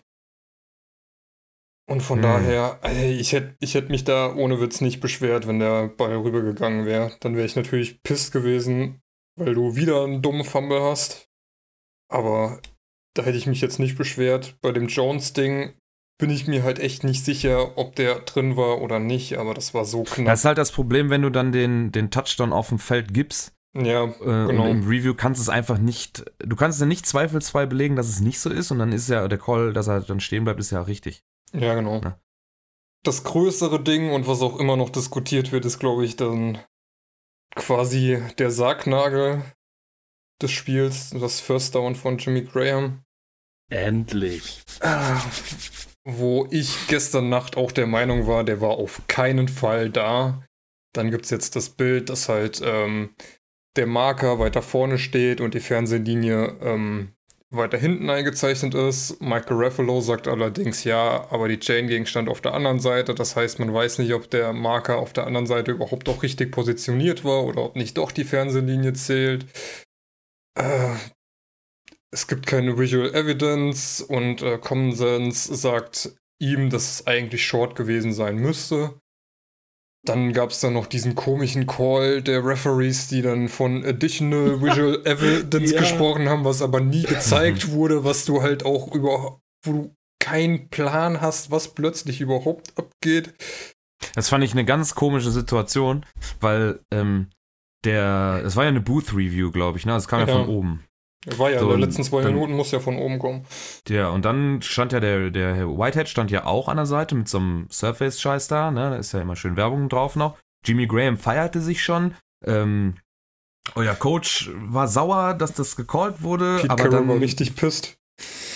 Und von Hm. daher, ey, ich hätte ich hätt mich da ohne Witz nicht beschwert, wenn der Ball rübergegangen wäre. Dann wäre ich natürlich pisst gewesen, weil du wieder einen dummen Fumble hast. Aber da hätte ich mich jetzt nicht beschwert. Bei dem Jones-Ding bin ich mir halt echt nicht sicher, ob der drin war oder nicht, aber das war so knapp. Das ist halt das Problem, wenn du dann den, den Touchdown auf dem Feld gibst. ja, Äh, Genau. Und im Review kannst du es einfach nicht, du kannst ja nicht zweifelsfrei belegen, dass es nicht so ist und dann ist ja der Call, dass er dann stehen bleibt, ist ja richtig. Ja, genau. Ja. Das größere Ding und was auch immer noch diskutiert wird, ist, glaube ich, dann quasi der Sargnagel des Spiels, das First Down von Jimmy Graham. Endlich. Ah, Wo ich gestern Nacht auch der Meinung war, der war auf keinen Fall da. Dann gibt es jetzt das Bild, dass halt ähm, der Marker weiter vorne steht und die Fernsehlinie ähm, weiter hinten eingezeichnet ist. Michael Ruffalo sagt allerdings ja, aber die Chain Gang stand auf der anderen Seite. Das heißt, man weiß nicht, ob der Marker auf der anderen Seite überhaupt doch richtig positioniert war oder ob nicht doch die Fernsehlinie zählt. Äh, es gibt keine Visual Evidence und äh, Common Sense sagt ihm, dass es eigentlich Short gewesen sein müsste. Dann gab es dann noch diesen komischen Call der Referees, die dann von Additional Visual Evidence Ja. gesprochen haben, was aber nie gezeigt wurde, was du halt auch über, wo du keinen Plan hast, was plötzlich überhaupt abgeht. Das fand ich eine ganz komische Situation, weil ähm, der, es war ja eine Booth-Review, glaube ich, ne? Das kam ja, Ja. von oben. War ja So, in den letzten zwei dann- Minuten, muss ja von oben kommen. Ja, und dann stand ja der, der Herr Whitehead stand ja auch an der Seite mit so einem Surface-Scheiß da, ne? Da ist ja immer schön Werbung drauf noch. Jimmy Graham feierte sich schon. Ähm, euer Coach war sauer, dass das gecallt wurde, Pete aber Carroll dann war richtig pisst.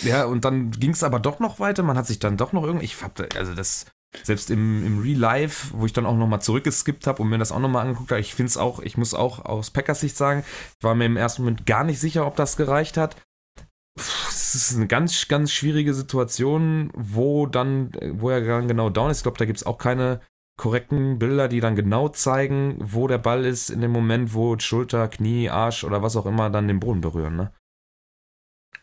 Ja, und dann ging es aber doch noch weiter. Man hat sich dann doch noch irgendwie. Ich hab, also das, selbst im, im Real Life, wo ich dann auch nochmal zurückgeskippt habe und mir das auch nochmal angeguckt habe, ich finde es auch, ich muss auch aus Packers Sicht sagen, ich war mir im ersten Moment gar nicht sicher, ob das gereicht hat. Es ist eine ganz, ganz schwierige Situation, wo dann, wo er dann genau down ist. Ich glaube, da gibt es auch keine korrekten Bilder, die dann genau zeigen, wo der Ball ist in dem Moment, wo Schulter, Knie, Arsch oder was auch immer dann den Boden berühren. Ne?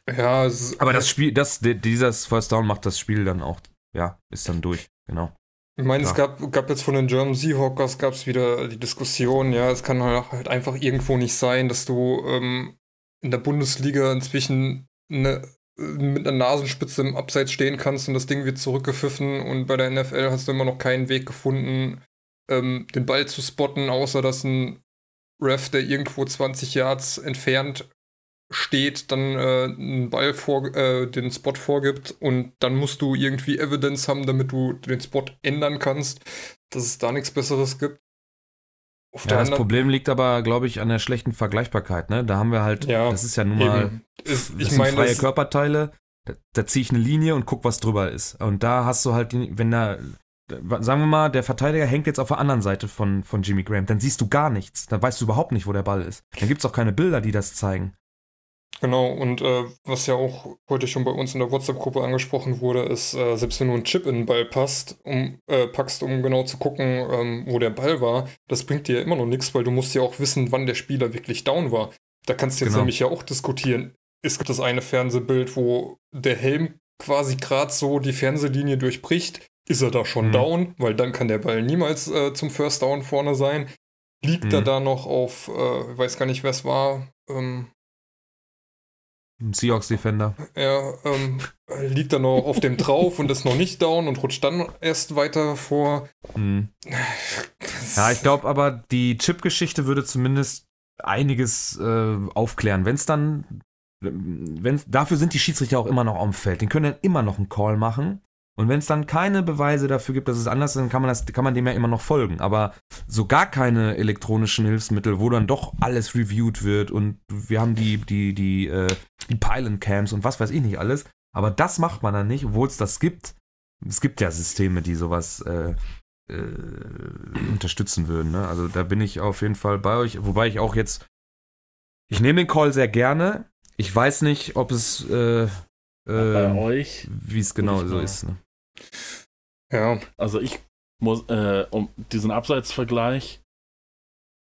Ja, Aber das Spiel, das, di- dieses First Down macht das Spiel dann auch, ja, ist dann durch, genau. Ich meine, es Ja. gab, gab jetzt von den German Seahawkers gab es wieder die Diskussion, ja, es kann halt einfach irgendwo nicht sein, dass du ähm, in der Bundesliga inzwischen eine, mit einer Nasenspitze im Abseits stehen kannst und das Ding wird zurückgepfiffen und bei der NFL hast du immer noch keinen Weg gefunden, ähm, den Ball zu spotten, außer dass ein Ref, der irgendwo 20 Yards entfernt steht, dann äh, einen Ball vor, äh, den Spot vorgibt und dann musst du irgendwie Evidence haben, damit du den Spot ändern kannst, dass es da nichts Besseres gibt. Auf Ja, das Problem liegt aber, glaube ich, an der schlechten Vergleichbarkeit, ne? Da haben wir halt, Ja, das ist ja nun mal, Eben. Ist, das ich sind meine, freie Körperteile, da, da ziehe ich eine Linie und guck, was drüber ist. Und da hast du halt, wenn da, sagen wir mal, der Verteidiger hängt jetzt auf der anderen Seite von, von Jimmy Graham, dann siehst du gar nichts. Dann weißt du überhaupt nicht, wo der Ball ist. Dann gibt es auch keine Bilder, die das zeigen. Genau, und äh, was ja auch heute schon bei uns in der WhatsApp-Gruppe angesprochen wurde, ist, äh, selbst wenn du einen Chip in den Ball passt, um, äh, packst, um genau zu gucken, ähm, wo der Ball war, das bringt dir ja immer noch nichts, weil du musst ja auch wissen, wann der Spieler wirklich down war. Da kannst du jetzt Genau. nämlich ja auch diskutieren. Es gibt das eine Fernsehbild, wo der Helm quasi gerade so die Fernsehlinie durchbricht. Ist er da schon Mhm. down? Weil dann kann der Ball niemals äh, zum First Down vorne sein. Liegt er Mhm. da noch auf, äh, ich weiß gar nicht, wer es war, ähm, Ein Seahawks-Defender. er ähm, liegt dann noch auf dem drauf und ist noch nicht down und rutscht dann erst weiter vor. Hm. Ja, ich glaube aber, die Chip-Geschichte würde zumindest einiges äh, aufklären. Wenn es dann, wenn dafür sind die Schiedsrichter auch immer noch am Feld. Den können dann immer noch einen Call machen. Und wenn es dann keine Beweise dafür gibt, dass es anders ist, dann kann man, das, kann man dem ja immer noch folgen. Aber so gar keine elektronischen Hilfsmittel, wo dann doch alles reviewed wird und wir haben die, die, die, äh, die Pylon-Cams und was weiß ich nicht alles. Aber das macht man dann nicht, obwohl es das gibt. Es gibt ja Systeme, die sowas äh, äh, unterstützen würden. Ne? Also da bin ich auf jeden Fall bei euch. Wobei ich auch jetzt, ich nehme den Call sehr gerne. Ich weiß nicht, ob es, äh, Bei äh, euch, wie es genau so ist. Ne? Ja, also ich muss, äh, um diesen Abseitsvergleich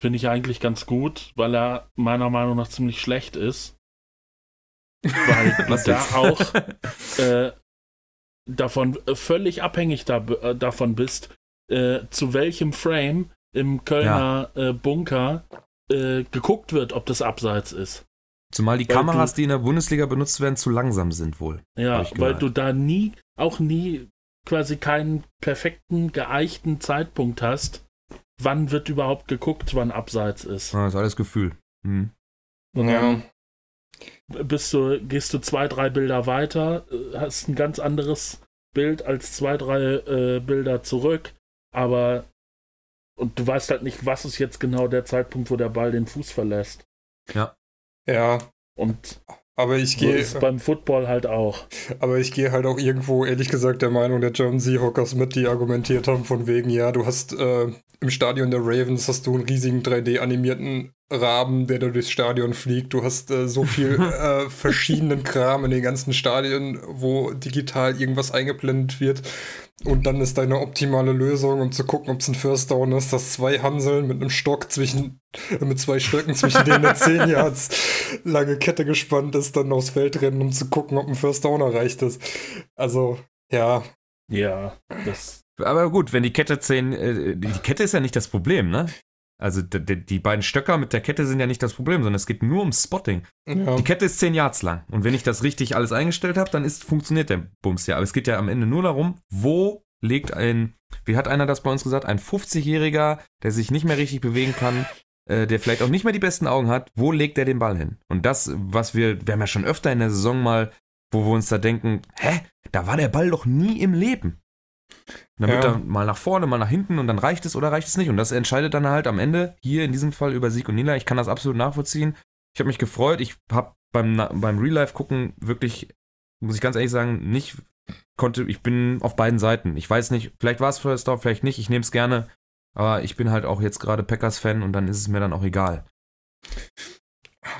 finde ich eigentlich ganz gut, weil er meiner Meinung nach ziemlich schlecht ist. Weil du Was da jetzt? auch äh, davon äh, völlig abhängig da, äh, davon bist, äh, zu welchem Frame im Kölner äh, Bunker äh, geguckt wird, ob das Abseits ist. Zumal die Weil Kameras, du- die in der Bundesliga benutzt werden, zu langsam sind wohl. Ja, weil du da nie, auch nie quasi keinen perfekten, geeichten Zeitpunkt hast, wann wird überhaupt geguckt, wann Abseits ist. Ah, ist alles Gefühl. Hm. Und ja. bist du, gehst du zwei, drei Bilder weiter, äh, hast ein ganz anderes Bild als zwei, drei äh, Bilder zurück, aber und du weißt halt nicht, was ist jetzt genau der Zeitpunkt, wo der Ball den Fuß verlässt. ja. Und Aber ich so gehe, es beim Football halt auch. aber ich gehe halt auch irgendwo, ehrlich gesagt, der Meinung der German Seahawkers mit, die argumentiert haben von wegen, ja, du hast äh, im Stadion der Ravens hast du einen riesigen 3D animierten Raben, der da durchs Stadion fliegt. Du hast äh, so viel äh, verschiedenen Kram in den ganzen Stadien, wo digital irgendwas eingeblendet wird. Und dann ist deine optimale Lösung, um zu gucken, ob es ein First Down ist, dass zwei Hanseln mit einem Stock zwischen, äh, mit zwei Stöcken zwischen denen eine 10 Yards lange Kette gespannt ist, dann aufs Feld rennen, um zu gucken, ob ein First Down erreicht ist. Also, ja. Ja, das. Aber gut, wenn die Kette 10, äh, die Kette ist ja nicht das Problem, ne? Also die, beiden Stöcker mit der Kette sind ja nicht das Problem, sondern es geht nur ums Spotting. Ja. Die Kette ist 10 Yards lang. Und wenn ich das richtig alles eingestellt habe, dann ist, funktioniert der Bums ja. Aber es geht ja am Ende nur darum, wo legt ein, wie hat einer das bei uns gesagt, ein 50-Jähriger, der sich nicht mehr richtig bewegen kann, äh, der vielleicht auch nicht mehr die besten Augen hat, wo legt er den Ball hin? Und das, was wir, wir haben ja schon öfter in der Saison mal, wo wir uns da denken, hä, da war der Ball doch nie im Leben. Dann ja. wird er mal nach vorne, mal nach hinten und dann reicht es oder reicht es nicht. Und das entscheidet dann halt am Ende, hier in diesem Fall über Sieg und Nila. Ich kann das absolut nachvollziehen. Ich habe mich gefreut. Ich habe beim, beim Real-Life-Gucken wirklich, muss ich ganz ehrlich sagen, nicht konnte, ich bin auf beiden Seiten. Ich weiß nicht, vielleicht war es First Down, vielleicht nicht. Ich nehme es gerne. Aber ich bin halt auch jetzt gerade Packers-Fan und dann ist es mir dann auch egal.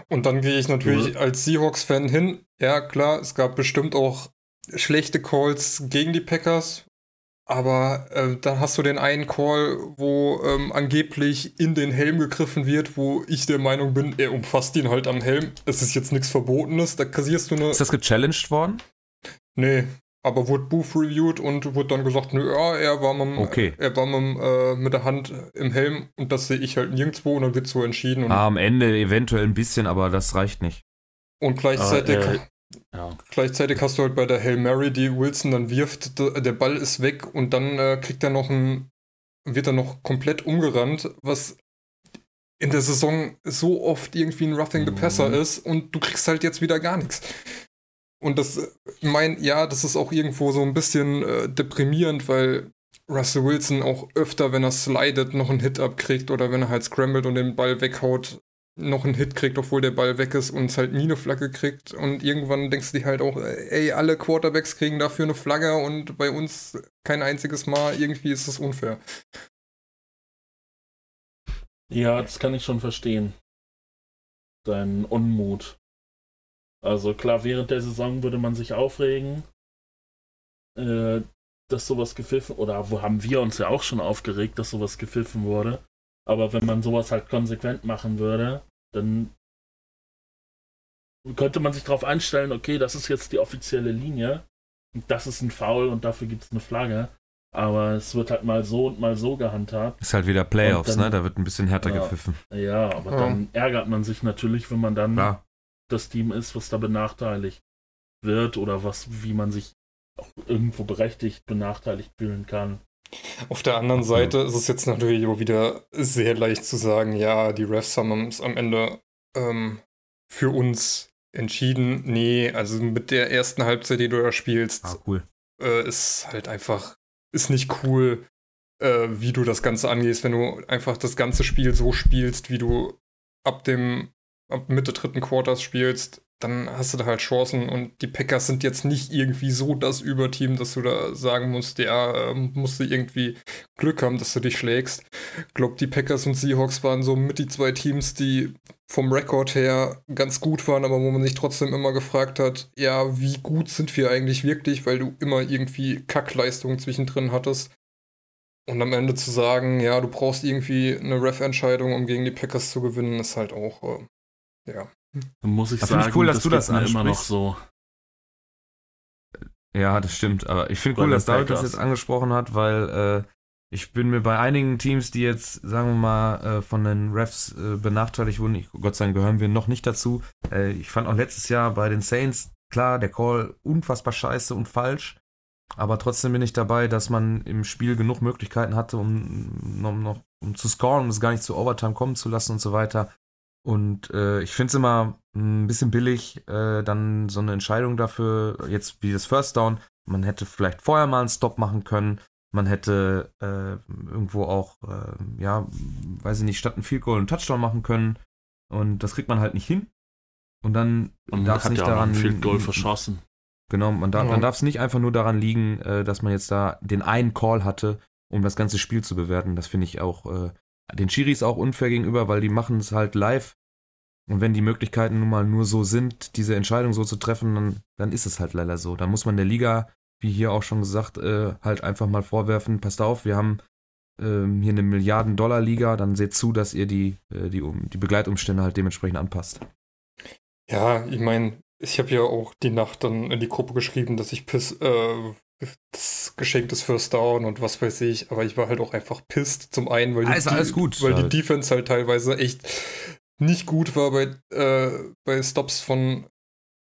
Und dann gehe ich natürlich als Seahawks-Fan hin. Ja, klar, es gab bestimmt auch schlechte Calls gegen die Packers. Aber äh, dann hast du den einen Call, wo ähm, angeblich in den Helm gegriffen wird, wo ich der Meinung bin, er umfasst ihn halt am Helm. Es ist jetzt nichts Verbotenes, da kassierst du eine. Ist das gechallenged worden? Nee, aber wurde Booth reviewed und wurde dann gesagt, nö, ja, er war, mit, okay. er war mit, äh, mit, der Hand im Helm und das sehe ich halt nirgendwo und dann wird so entschieden. ah, am Ende eventuell ein bisschen, aber das reicht nicht. Und gleichzeitig, ah, äh, ja. gleichzeitig hast du halt bei der Hail Mary, die Wilson dann wirft, der Ball ist weg und dann äh, kriegt er noch ein, wird er noch komplett umgerannt, was in der Saison so oft irgendwie ein Roughing the Passer mhm. ist und du kriegst halt jetzt wieder gar nichts. Und das, mein, ja, das ist auch irgendwo so ein bisschen äh, deprimierend, weil Russell Wilson auch öfter, wenn er slidet, noch einen Hit abkriegt oder wenn er halt scrambled und den Ball weghaut, noch einen Hit kriegt, obwohl der Ball weg ist und es halt nie eine Flagge kriegt. Und irgendwann denkst du dir halt auch, ey, alle Quarterbacks kriegen dafür eine Flagge und bei uns kein einziges Mal. Irgendwie ist es unfair. Ja, das kann ich schon verstehen. Dein Unmut. Also klar, während der Saison würde man sich aufregen, äh, dass sowas gepfiffen, oder wo haben wir uns ja auch schon aufgeregt, dass sowas gepfiffen wurde. Aber wenn man sowas halt konsequent machen würde, dann könnte man sich darauf einstellen, okay, das ist jetzt die offizielle Linie, das ist ein Foul und dafür gibt es eine Flagge. Aber es wird halt mal so und mal so gehandhabt. Ist halt wieder Playoffs, dann, ne? Da wird ein bisschen härter ja, gepfiffen. Ja, aber ja. dann ärgert man sich natürlich, wenn man dann ja das Team ist, was da benachteiligt wird oder was, wie man sich auch irgendwo berechtigt benachteiligt fühlen kann. Auf der anderen Seite ist es jetzt natürlich auch wieder sehr leicht zu sagen, ja, die Refs haben es am Ende ähm, für uns entschieden. Nee, also mit der ersten Halbzeit, die du da spielst, ah, cool. äh, ist halt einfach, ist nicht cool, äh, wie du das Ganze angehst, wenn du einfach das ganze Spiel so spielst, wie du ab dem ab Mitte dritten Quarters spielst, dann hast du da halt Chancen und die Packers sind jetzt nicht irgendwie so das Überteam, dass du da sagen musst, ja, ähm, musst du irgendwie Glück haben, dass du dich schlägst. Ich glaube, die Packers und Seahawks waren so mit die zwei Teams, die vom Rekord her ganz gut waren, aber wo man sich trotzdem immer gefragt hat, ja, wie gut sind wir eigentlich wirklich, weil du immer irgendwie Kackleistungen zwischendrin hattest. Und am Ende zu sagen, ja, du brauchst irgendwie eine Ref-Entscheidung, um gegen die Packers zu gewinnen, ist halt auch äh, ja. Muss ich das sagen, ich cool, dass das du das immer noch so. Ja, das stimmt. Aber ich finde cool, dass David das jetzt angesprochen hat, weil äh, ich bin mir bei einigen Teams, die jetzt, sagen wir mal, äh, von den Refs äh, benachteiligt wurden, ich, Gott sei Dank gehören wir noch nicht dazu. Äh, ich fand auch letztes Jahr bei den Saints, klar, der Call unfassbar scheiße und falsch. Aber trotzdem bin ich dabei, dass man im Spiel genug Möglichkeiten hatte, um, um noch um zu scoren, um es gar nicht zu Overtime kommen zu lassen und so weiter. Und äh, ich finde es immer ein bisschen billig, äh, dann so eine Entscheidung dafür, jetzt wie das First Down, man hätte vielleicht vorher mal einen Stop machen können, man hätte äh, irgendwo auch, äh, ja, weiß ich nicht, statt ein Field Goal einen Touchdown machen können. Und das kriegt man halt nicht hin. Und dann darf es nicht ja daran. Ein Field Goal verschossen. Genau, man darf, ja. dann darf es nicht einfach nur daran liegen, äh, dass man jetzt da den einen Call hatte, um das ganze Spiel zu bewerten. Das finde ich auch äh, den Chiris auch unfair gegenüber, weil die machen es halt live. Und wenn die Möglichkeiten nun mal nur so sind, diese Entscheidung so zu treffen, dann, dann ist es halt leider so. Da muss man der Liga, wie hier auch schon gesagt, äh, halt einfach mal vorwerfen, passt auf, wir haben ähm, hier eine Milliarden-Dollar-Liga, dann seht zu, dass ihr die, äh, die, um, die Begleitumstände halt dementsprechend anpasst. Ja, ich meine, ich habe ja auch die Nacht dann in die Gruppe geschrieben, dass ich piss, äh, das Geschenk des First Down und was weiß ich, aber ich war halt auch einfach pisst. Zum einen, weil, die, Alles- alles gut, weil halt. die Defense halt teilweise echt nicht gut war bei, äh, bei Stops von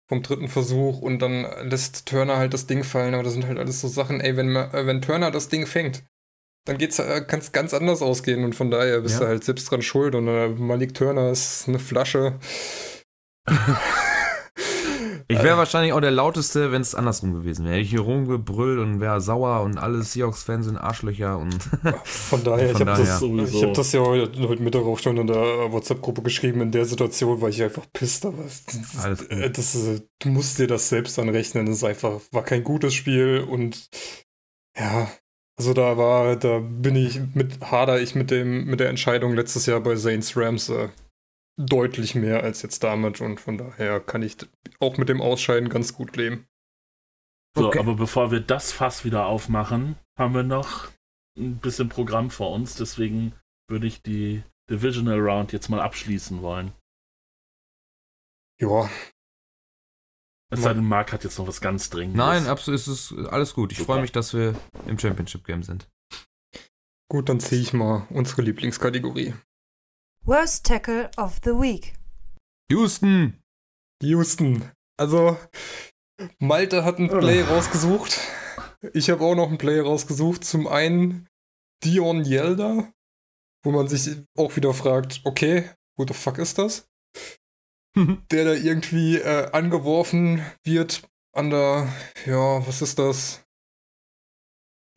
vom dritten Versuch und dann lässt Turner halt das Ding fallen, aber das sind halt alles so Sachen, ey, wenn, wenn Turner das Ding fängt, dann geht's, äh, kann es ganz anders ausgehen und von daher bist Ja. du halt selbst dran schuld und äh, Malik Turner ist eine Flasche. Ich wäre wahrscheinlich auch der lauteste, wenn es andersrum gewesen wäre. Hätte Ich hier rumgebrüllt und wäre sauer und alle Seahawks-Fans sind Arschlöcher und Von daher, Von ich habe das, ich hab das ja heute, heute Mittag auch schon in der WhatsApp-Gruppe geschrieben. In der Situation war ich einfach pisst. Aber das, Alles gut. äh, das, äh, du musst dir das selbst anrechnen. Das ist einfach, war kein gutes Spiel und ja, also da war, da bin ich mit, hader ich mit dem, mit der Entscheidung letztes Jahr bei Saints Rams äh, deutlich mehr als jetzt damit und von daher kann ich auch mit dem Ausscheiden ganz gut leben. So, Okay. aber bevor wir das Fass wieder aufmachen, haben wir noch ein bisschen Programm vor uns. Deswegen würde ich die Divisional Round jetzt mal abschließen wollen. Ja, Es sei denn, Marc hat jetzt noch was ganz Dringendes. Nein, absolut, es ist alles gut. Ich freue mich, dass wir im Championship-Game sind. gut, dann ziehe ich mal unsere Lieblingskategorie. Worst Tackle of the Week. Houston! Houston. Also, Malte hat einen Play rausgesucht. Ich habe auch noch einen Play rausgesucht. Zum einen Dion Yelda, wo man sich auch wieder fragt, okay, who the fuck ist das? Der da irgendwie äh, angeworfen wird an der, ja, was ist das?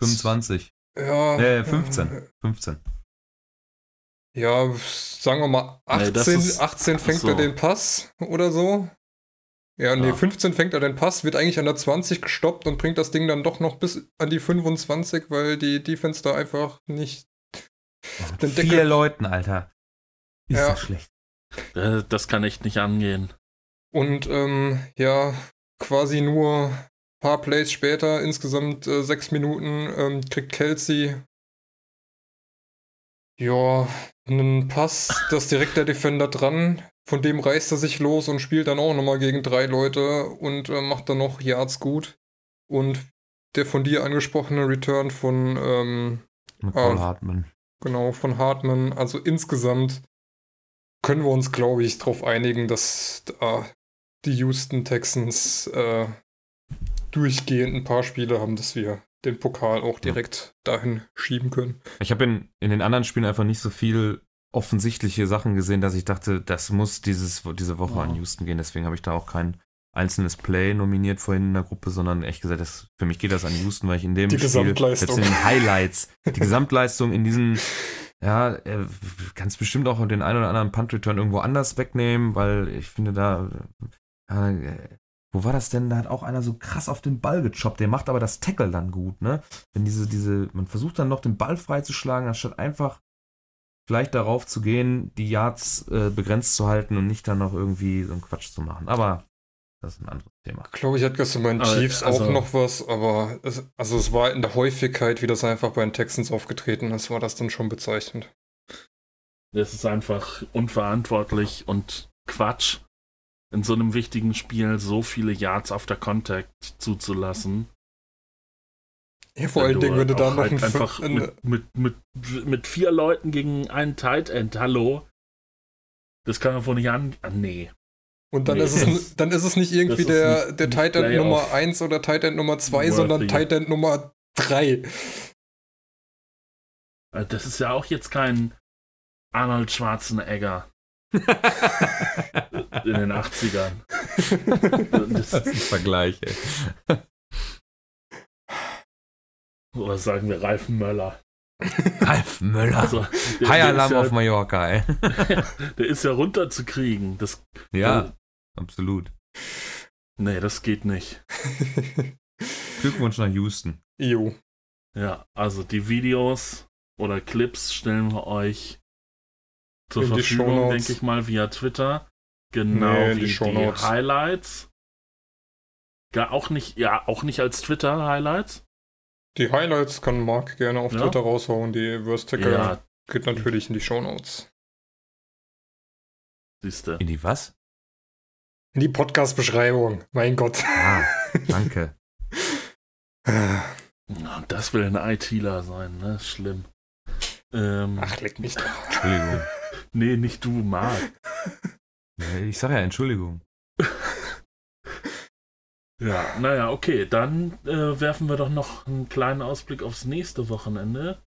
25. Ja. Äh, 15. 15. Ja, sagen wir mal Nee, 18, das ist- 18 fängt Ach so. er den Pass oder so. Ja, nee, Ja. 15 fängt er den Pass, wird eigentlich an der 20 gestoppt und bringt das Ding dann doch noch bis an die 25, weil die Defense da einfach nicht. Den Vier Deckel- Leuten, Alter. Ist Ja. das schlecht. Äh, Das kann echt nicht angehen. Und ähm, ja, quasi nur ein paar Plays später, insgesamt äh, sechs Minuten, ähm, kriegt Kelsey ja einen Pass, das direkt der Defender dran. Von dem reißt er sich los und spielt dann auch nochmal gegen drei Leute und äh, macht dann noch Yards gut. Und der von dir angesprochene Return von ähm, McCall Ah. Hartman. Genau, von Hartman. Also insgesamt können wir uns, glaube ich, darauf einigen, dass da die Houston Texans äh, durchgehend ein paar Spiele haben, dass wir den Pokal auch direkt dahin schieben können. Ich habe in, in den anderen Spielen einfach nicht so viel offensichtliche Sachen gesehen, dass ich dachte, das muss dieses, diese Woche an Houston gehen. Deswegen habe ich da auch kein einzelnes Play nominiert vorhin in der Gruppe, sondern echt gesagt, das, für mich geht das an Houston, weil ich in dem Die Spiel, in den Highlights, die Gesamtleistung in diesen, ja, äh, kannst bestimmt auch den einen oder anderen Punt-Return irgendwo anders wegnehmen, weil ich finde da, äh, wo war das denn? Da hat auch einer so krass auf den Ball gechoppt. Der macht aber das Tackle dann gut, ne? Wenn diese, diese, man versucht dann noch den Ball freizuschlagen, anstatt einfach vielleicht darauf zu gehen, die Yards äh, begrenzt zu halten und nicht dann noch irgendwie so einen Quatsch zu machen. Aber das ist ein anderes Thema. Ich glaube, ich hatte gestern bei den Chiefs also- auch noch was, aber es, also es war in der Häufigkeit, wie das einfach bei den Texans aufgetreten ist, war das dann schon bezeichnend. Das ist einfach unverantwortlich und Quatsch, in so einem wichtigen Spiel so viele Yards auf der Contact zuzulassen. Ja, vor allen Dingen, wenn du da noch halt ein, einfach ein, mit, mit, mit, mit vier Leuten gegen einen Tight End, hallo? Das kann man wohl nicht an. Ah, nee. Und dann, Nee, ist es, dann ist es nicht irgendwie der, nicht- der Tight End Nummer 1 oder Tight End Nummer 2, worthy. sondern Tight End Nummer 3. Äh, Das ist ja auch jetzt kein Arnold Schwarzenegger in den 80ern. Das, ist ein Vergleich, ey. oder sagen wir Ralf Möller. Ralf Möller. Also, der, High der, Alarm ist auf ja, Mallorca, ey. der ist ja runterzukriegen. Das, Ja, absolut. nee, das geht nicht. Glückwunsch nach Houston. jo. Ja, also die Videos oder Clips stellen wir euch zur In die Verfügung, denke ich mal, via Twitter. Genau Nee, in wie die die, Shownotes. Highlights. Ja, auch nicht, ja, auch nicht als Twitter-Highlights. Die Highlights kann Marc gerne auf Ja. Twitter raushauen. Die Worst Tackle Ja, geht natürlich in die Shownotes. siehste. In die was? In die Podcast-Beschreibung. Mein Gott. Ah, danke. Das will ein ITler sein, ne? Schlimm. Ähm, Ach, leck mich doch. Entschuldigung. Nee, nicht du, Marc. Ich sag ja Entschuldigung. Ja, naja, okay, dann äh, werfen wir doch noch einen kleinen Ausblick aufs nächste Wochenende.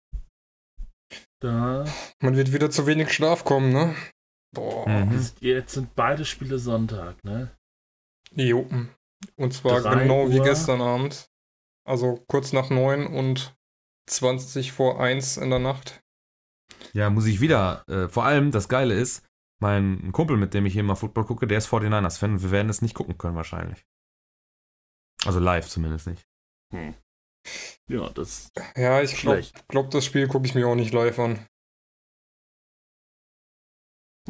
Da Man wird wieder zu wenig Schlaf kommen, ne? Boah. Mhm. jetzt sind beide Spiele Sonntag, ne? Jo. Und zwar Drei genau wie Uhr. gestern Abend. Also kurz nach neun und 20 vor eins in der Nacht. Ja, muss ich wieder. Äh, vor allem, das Geile ist, mein Kumpel, mit dem ich hier mal Football gucke, der ist 49ers-Fan und wir werden es nicht gucken können wahrscheinlich. Also live zumindest nicht. Ja, das. Ja, ich glaube, glaub, das Spiel gucke ich mir auch nicht live an.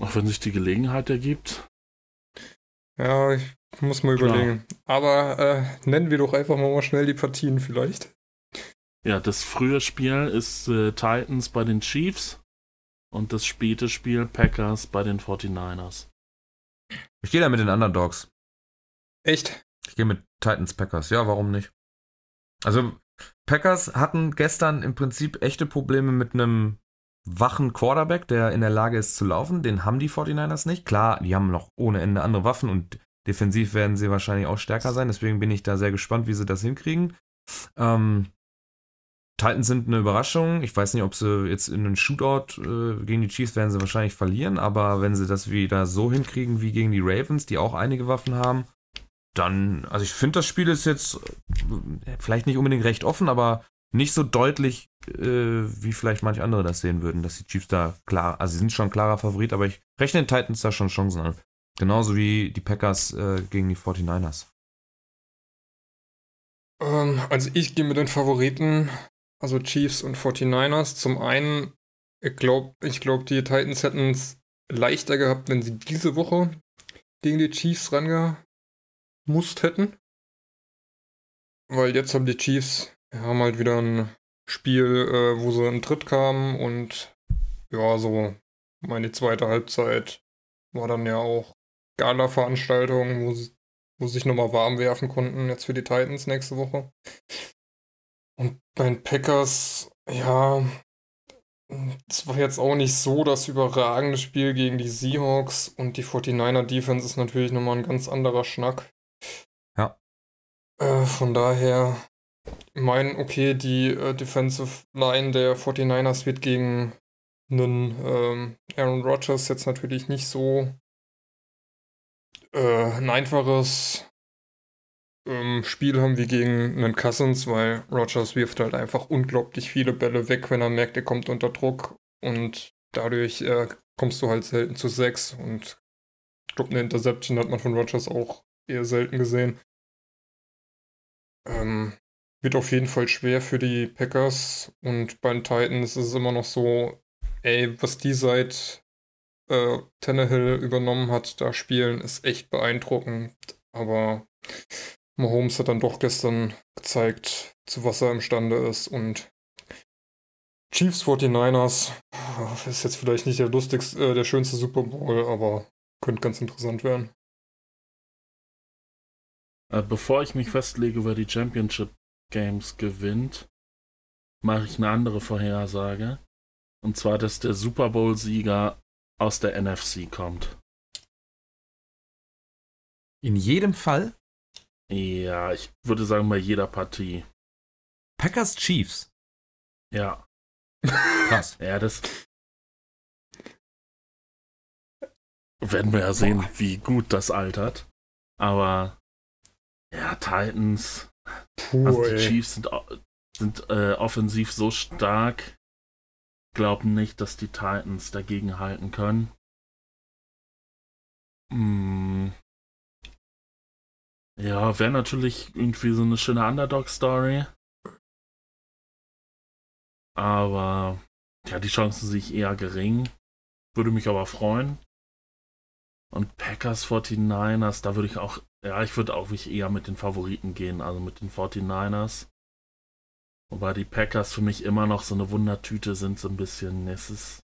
Auch wenn sich die Gelegenheit ergibt. Ja, ich muss mal Klar. überlegen. Aber äh, nennen wir doch einfach mal, mal schnell die Partien vielleicht. Ja, das frühe Spiel ist äh, Titans bei den Chiefs und das späte Spiel Packers bei den 49ers. Ich gehe da mit den Underdogs. Echt? Ich gehe mit Titans Packers. Ja, warum nicht? Also, Packers hatten gestern im Prinzip echte Probleme mit einem wachen Quarterback, der in der Lage ist zu laufen. Den haben die 49ers nicht. Klar, die haben noch ohne Ende andere Waffen und defensiv werden sie wahrscheinlich auch stärker sein. Deswegen bin ich da sehr gespannt, wie sie das hinkriegen. Ähm, Titans sind eine Überraschung. Ich weiß nicht, ob sie jetzt in einen Shootout äh, gegen die Chiefs werden sie wahrscheinlich verlieren, aber wenn sie das wieder so hinkriegen wie gegen die Ravens, die auch einige Waffen haben, dann, also ich finde, das Spiel ist jetzt äh, vielleicht nicht unbedingt recht offen, aber nicht so deutlich, äh, wie vielleicht manche andere das sehen würden, dass die Chiefs da klar, also sie sind schon klarer Favorit, aber ich rechne den Titans da schon Chancen an. Genauso wie die Packers äh, gegen die 49ers. Ähm, also ich gehe mit den Favoriten, also Chiefs und 49ers. Zum einen, ich glaube, ich glaub, die Titans hätten es leichter gehabt, wenn sie diese Woche gegen die Chiefs rangemusst hätten. Weil jetzt haben die Chiefs haben halt wieder ein Spiel, äh, wo sie in Tritt kamen und ja, so meine zweite Halbzeit war dann ja auch Gala-Veranstaltung, wo sie wo sie sich nochmal warm werfen konnten, jetzt für die Titans nächste Woche. Und bei den Packers, ja, es war jetzt auch nicht so das überragende Spiel gegen die Seahawks und die 49er Defense ist natürlich nochmal ein ganz anderer Schnack. Ja. Äh, von daher, ich meine, okay, die äh, Defensive Line der 49ers wird gegen einen ähm, Aaron Rodgers jetzt natürlich nicht so äh, ein einfaches ähm, Spiel haben wie gegen einen Cousins, weil Rogers wirft halt einfach unglaublich viele Bälle weg, wenn er merkt, er kommt unter Druck und dadurch äh, kommst du halt selten zu sechs und ich glaube, eine Interception hat man von Rogers auch eher selten gesehen. Ähm, wird auf jeden Fall schwer für die Packers und bei den Titans ist es immer noch so, ey, was die seit äh, Tannehill übernommen hat, da spielen, ist echt beeindruckend. Aber Mahomes hat dann doch gestern gezeigt, zu was er imstande ist. Und Chiefs 49ers ah, ist jetzt vielleicht nicht der lustigste, äh, der schönste Super Bowl, aber könnte ganz interessant werden. Äh, bevor ich mich festlege, wer die Championship Games gewinnt, mache ich eine andere Vorhersage. Und zwar, dass der Super Bowl-Sieger aus der NFC kommt. In jedem Fall Ja, ich würde sagen, bei jeder Partie. Packers Chiefs. Ja. Krass. Ja, das. Werden wir ja sehen, wie gut das altert. Aber. Ja, Titans. Puh, Also die. Chiefs sind, sind äh, offensiv so stark. Glauben nicht, dass die Titans dagegen halten können. Hm. Ja, wäre natürlich irgendwie so eine schöne Underdog-Story. Aber ja, die Chancen sehe ich eher gering. Würde mich aber freuen. Und Packers 49ers, da würde ich auch, ja, ich würde auch wirklich eher mit den Favoriten gehen, also mit den 49ers. Wobei die Packers für mich immer noch so eine Wundertüte sind, so ein bisschen. Es ist,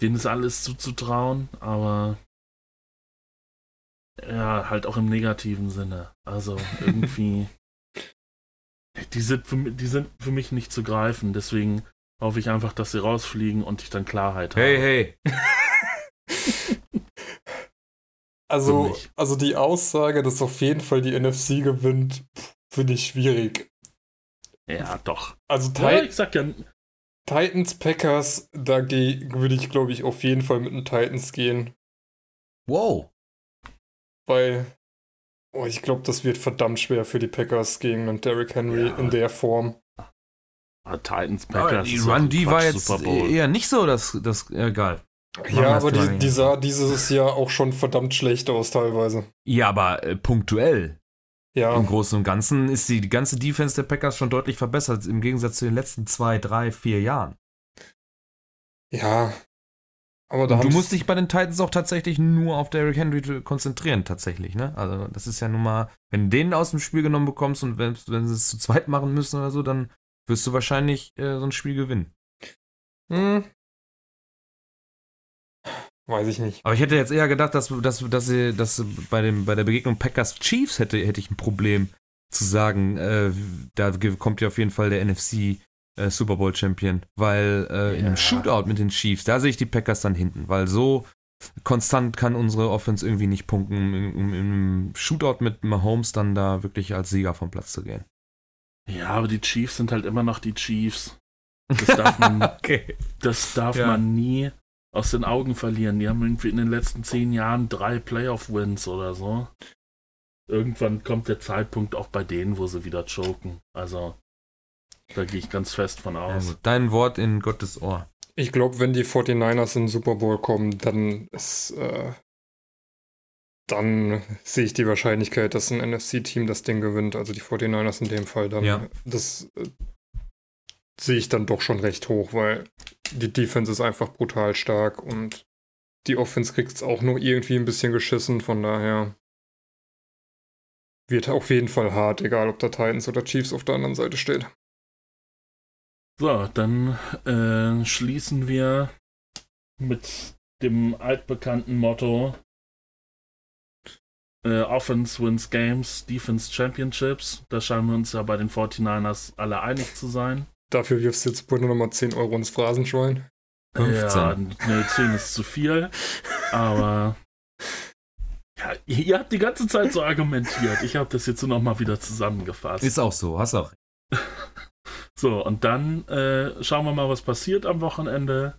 denen ist alles zuzutrauen, aber ja, halt auch im negativen Sinne. Also irgendwie, die sind, für, die sind für mich nicht zu greifen, deswegen hoffe ich einfach, dass sie rausfliegen und ich dann Klarheit habe. Hey, hey. Also, also die Aussage, dass auf jeden Fall die NFC gewinnt, finde ich schwierig. Ja, doch. Also Ja, ich sag ja, Titans, Packers, da würde ich, glaube ich, auf jeden Fall mit den Titans gehen. Wow. Weil, oh, ich glaube, das wird verdammt schwer für die Packers gegen einen Derrick Henry Ja. in der Form. ah, Titans, Aber Packers. die Run, die war jetzt Bowl. eher nicht so das, das egal. Ja, das aber die, die sah dieses Jahr auch schon verdammt schlecht aus teilweise. Ja, aber äh, punktuell. Ja, Im Großen und Ganzen ist die, die ganze Defense der Packers schon deutlich verbessert, im Gegensatz zu den letzten zwei, drei, vier Jahren. ja. Aber du musst dich bei den Titans auch tatsächlich nur auf Derrick Henry konzentrieren, tatsächlich, ne? Also, das ist ja nun mal, wenn du den aus dem Spiel genommen bekommst und wenn, wenn sie es zu zweit machen müssen oder so, dann wirst du wahrscheinlich äh, so ein Spiel gewinnen. Hm. Weiß ich nicht. Aber ich hätte jetzt eher gedacht, dass, dass, dass, sie, dass bei, dem, bei der Begegnung Packers Chiefs hätte, hätte ich ein Problem zu sagen, äh, da kommt ja auf jeden Fall der NFC äh, Super Bowl Champion, weil äh, in einem Ja. Shootout mit den Chiefs, da sehe ich die Packers dann hinten, weil so konstant kann unsere Offense irgendwie nicht punkten, um im, im Shootout mit Mahomes dann da wirklich als Sieger vom Platz zu gehen. Ja, aber die Chiefs sind halt immer noch die Chiefs. Das darf man, okay. das darf Ja. man nie aus den Augen verlieren. Die haben irgendwie in den letzten zehn Jahren drei Playoff-Wins oder so. Irgendwann kommt der Zeitpunkt auch bei denen, wo sie wieder choken. Also, da gehe ich ganz fest von aus. gut. Dein Wort in Gottes Ohr. Ich glaube, wenn die 49ers in den Super Bowl kommen, dann ist, äh, dann sehe ich die Wahrscheinlichkeit, dass ein NFC-Team das Ding gewinnt, also die 49ers in dem Fall, dann Ja. das äh, sehe ich dann doch schon recht hoch, weil die Defense ist einfach brutal stark und die Offense kriegt es auch noch irgendwie ein bisschen geschissen, von daher wird auf jeden Fall hart, egal ob da Titans oder Chiefs auf der anderen Seite steht. So, dann äh, schließen wir mit dem altbekannten Motto äh, Offense wins Games, Defense Championships. Da scheinen wir uns ja bei den 49ers alle einig zu sein. Dafür wirfst du jetzt wohl nur nochmal 10 Euro ins Phrasenschwein. 15. Ja, ne, 10 ist zu viel, aber ja, ihr habt die ganze Zeit so argumentiert. Ich habe das jetzt nur noch mal wieder zusammengefasst. Ist auch so, hast auch. So, und dann äh, schauen wir mal, was passiert am Wochenende.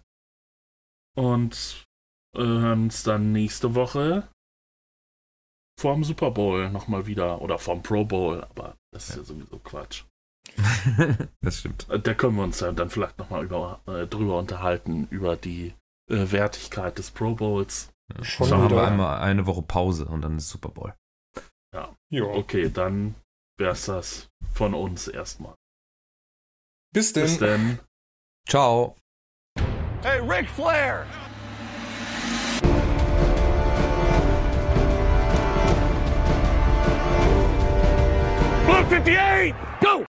Und äh, hören uns dann nächste Woche vorm Super Bowl nochmal wieder. Oder vorm Pro Bowl, aber das ist ja, sowieso Quatsch. das stimmt. Äh, Da können wir uns ja dann vielleicht nochmal über, äh, drüber unterhalten, über die äh, Wertigkeit des Pro Bowls. Schon Dann haben wir einmal eine Woche Pause und dann ist Super Bowl. Ja. Okay, dann wär's das von uns erstmal. Bis denn. Bis denn. Ciao. Hey, Ric Flair! Blue 58, go!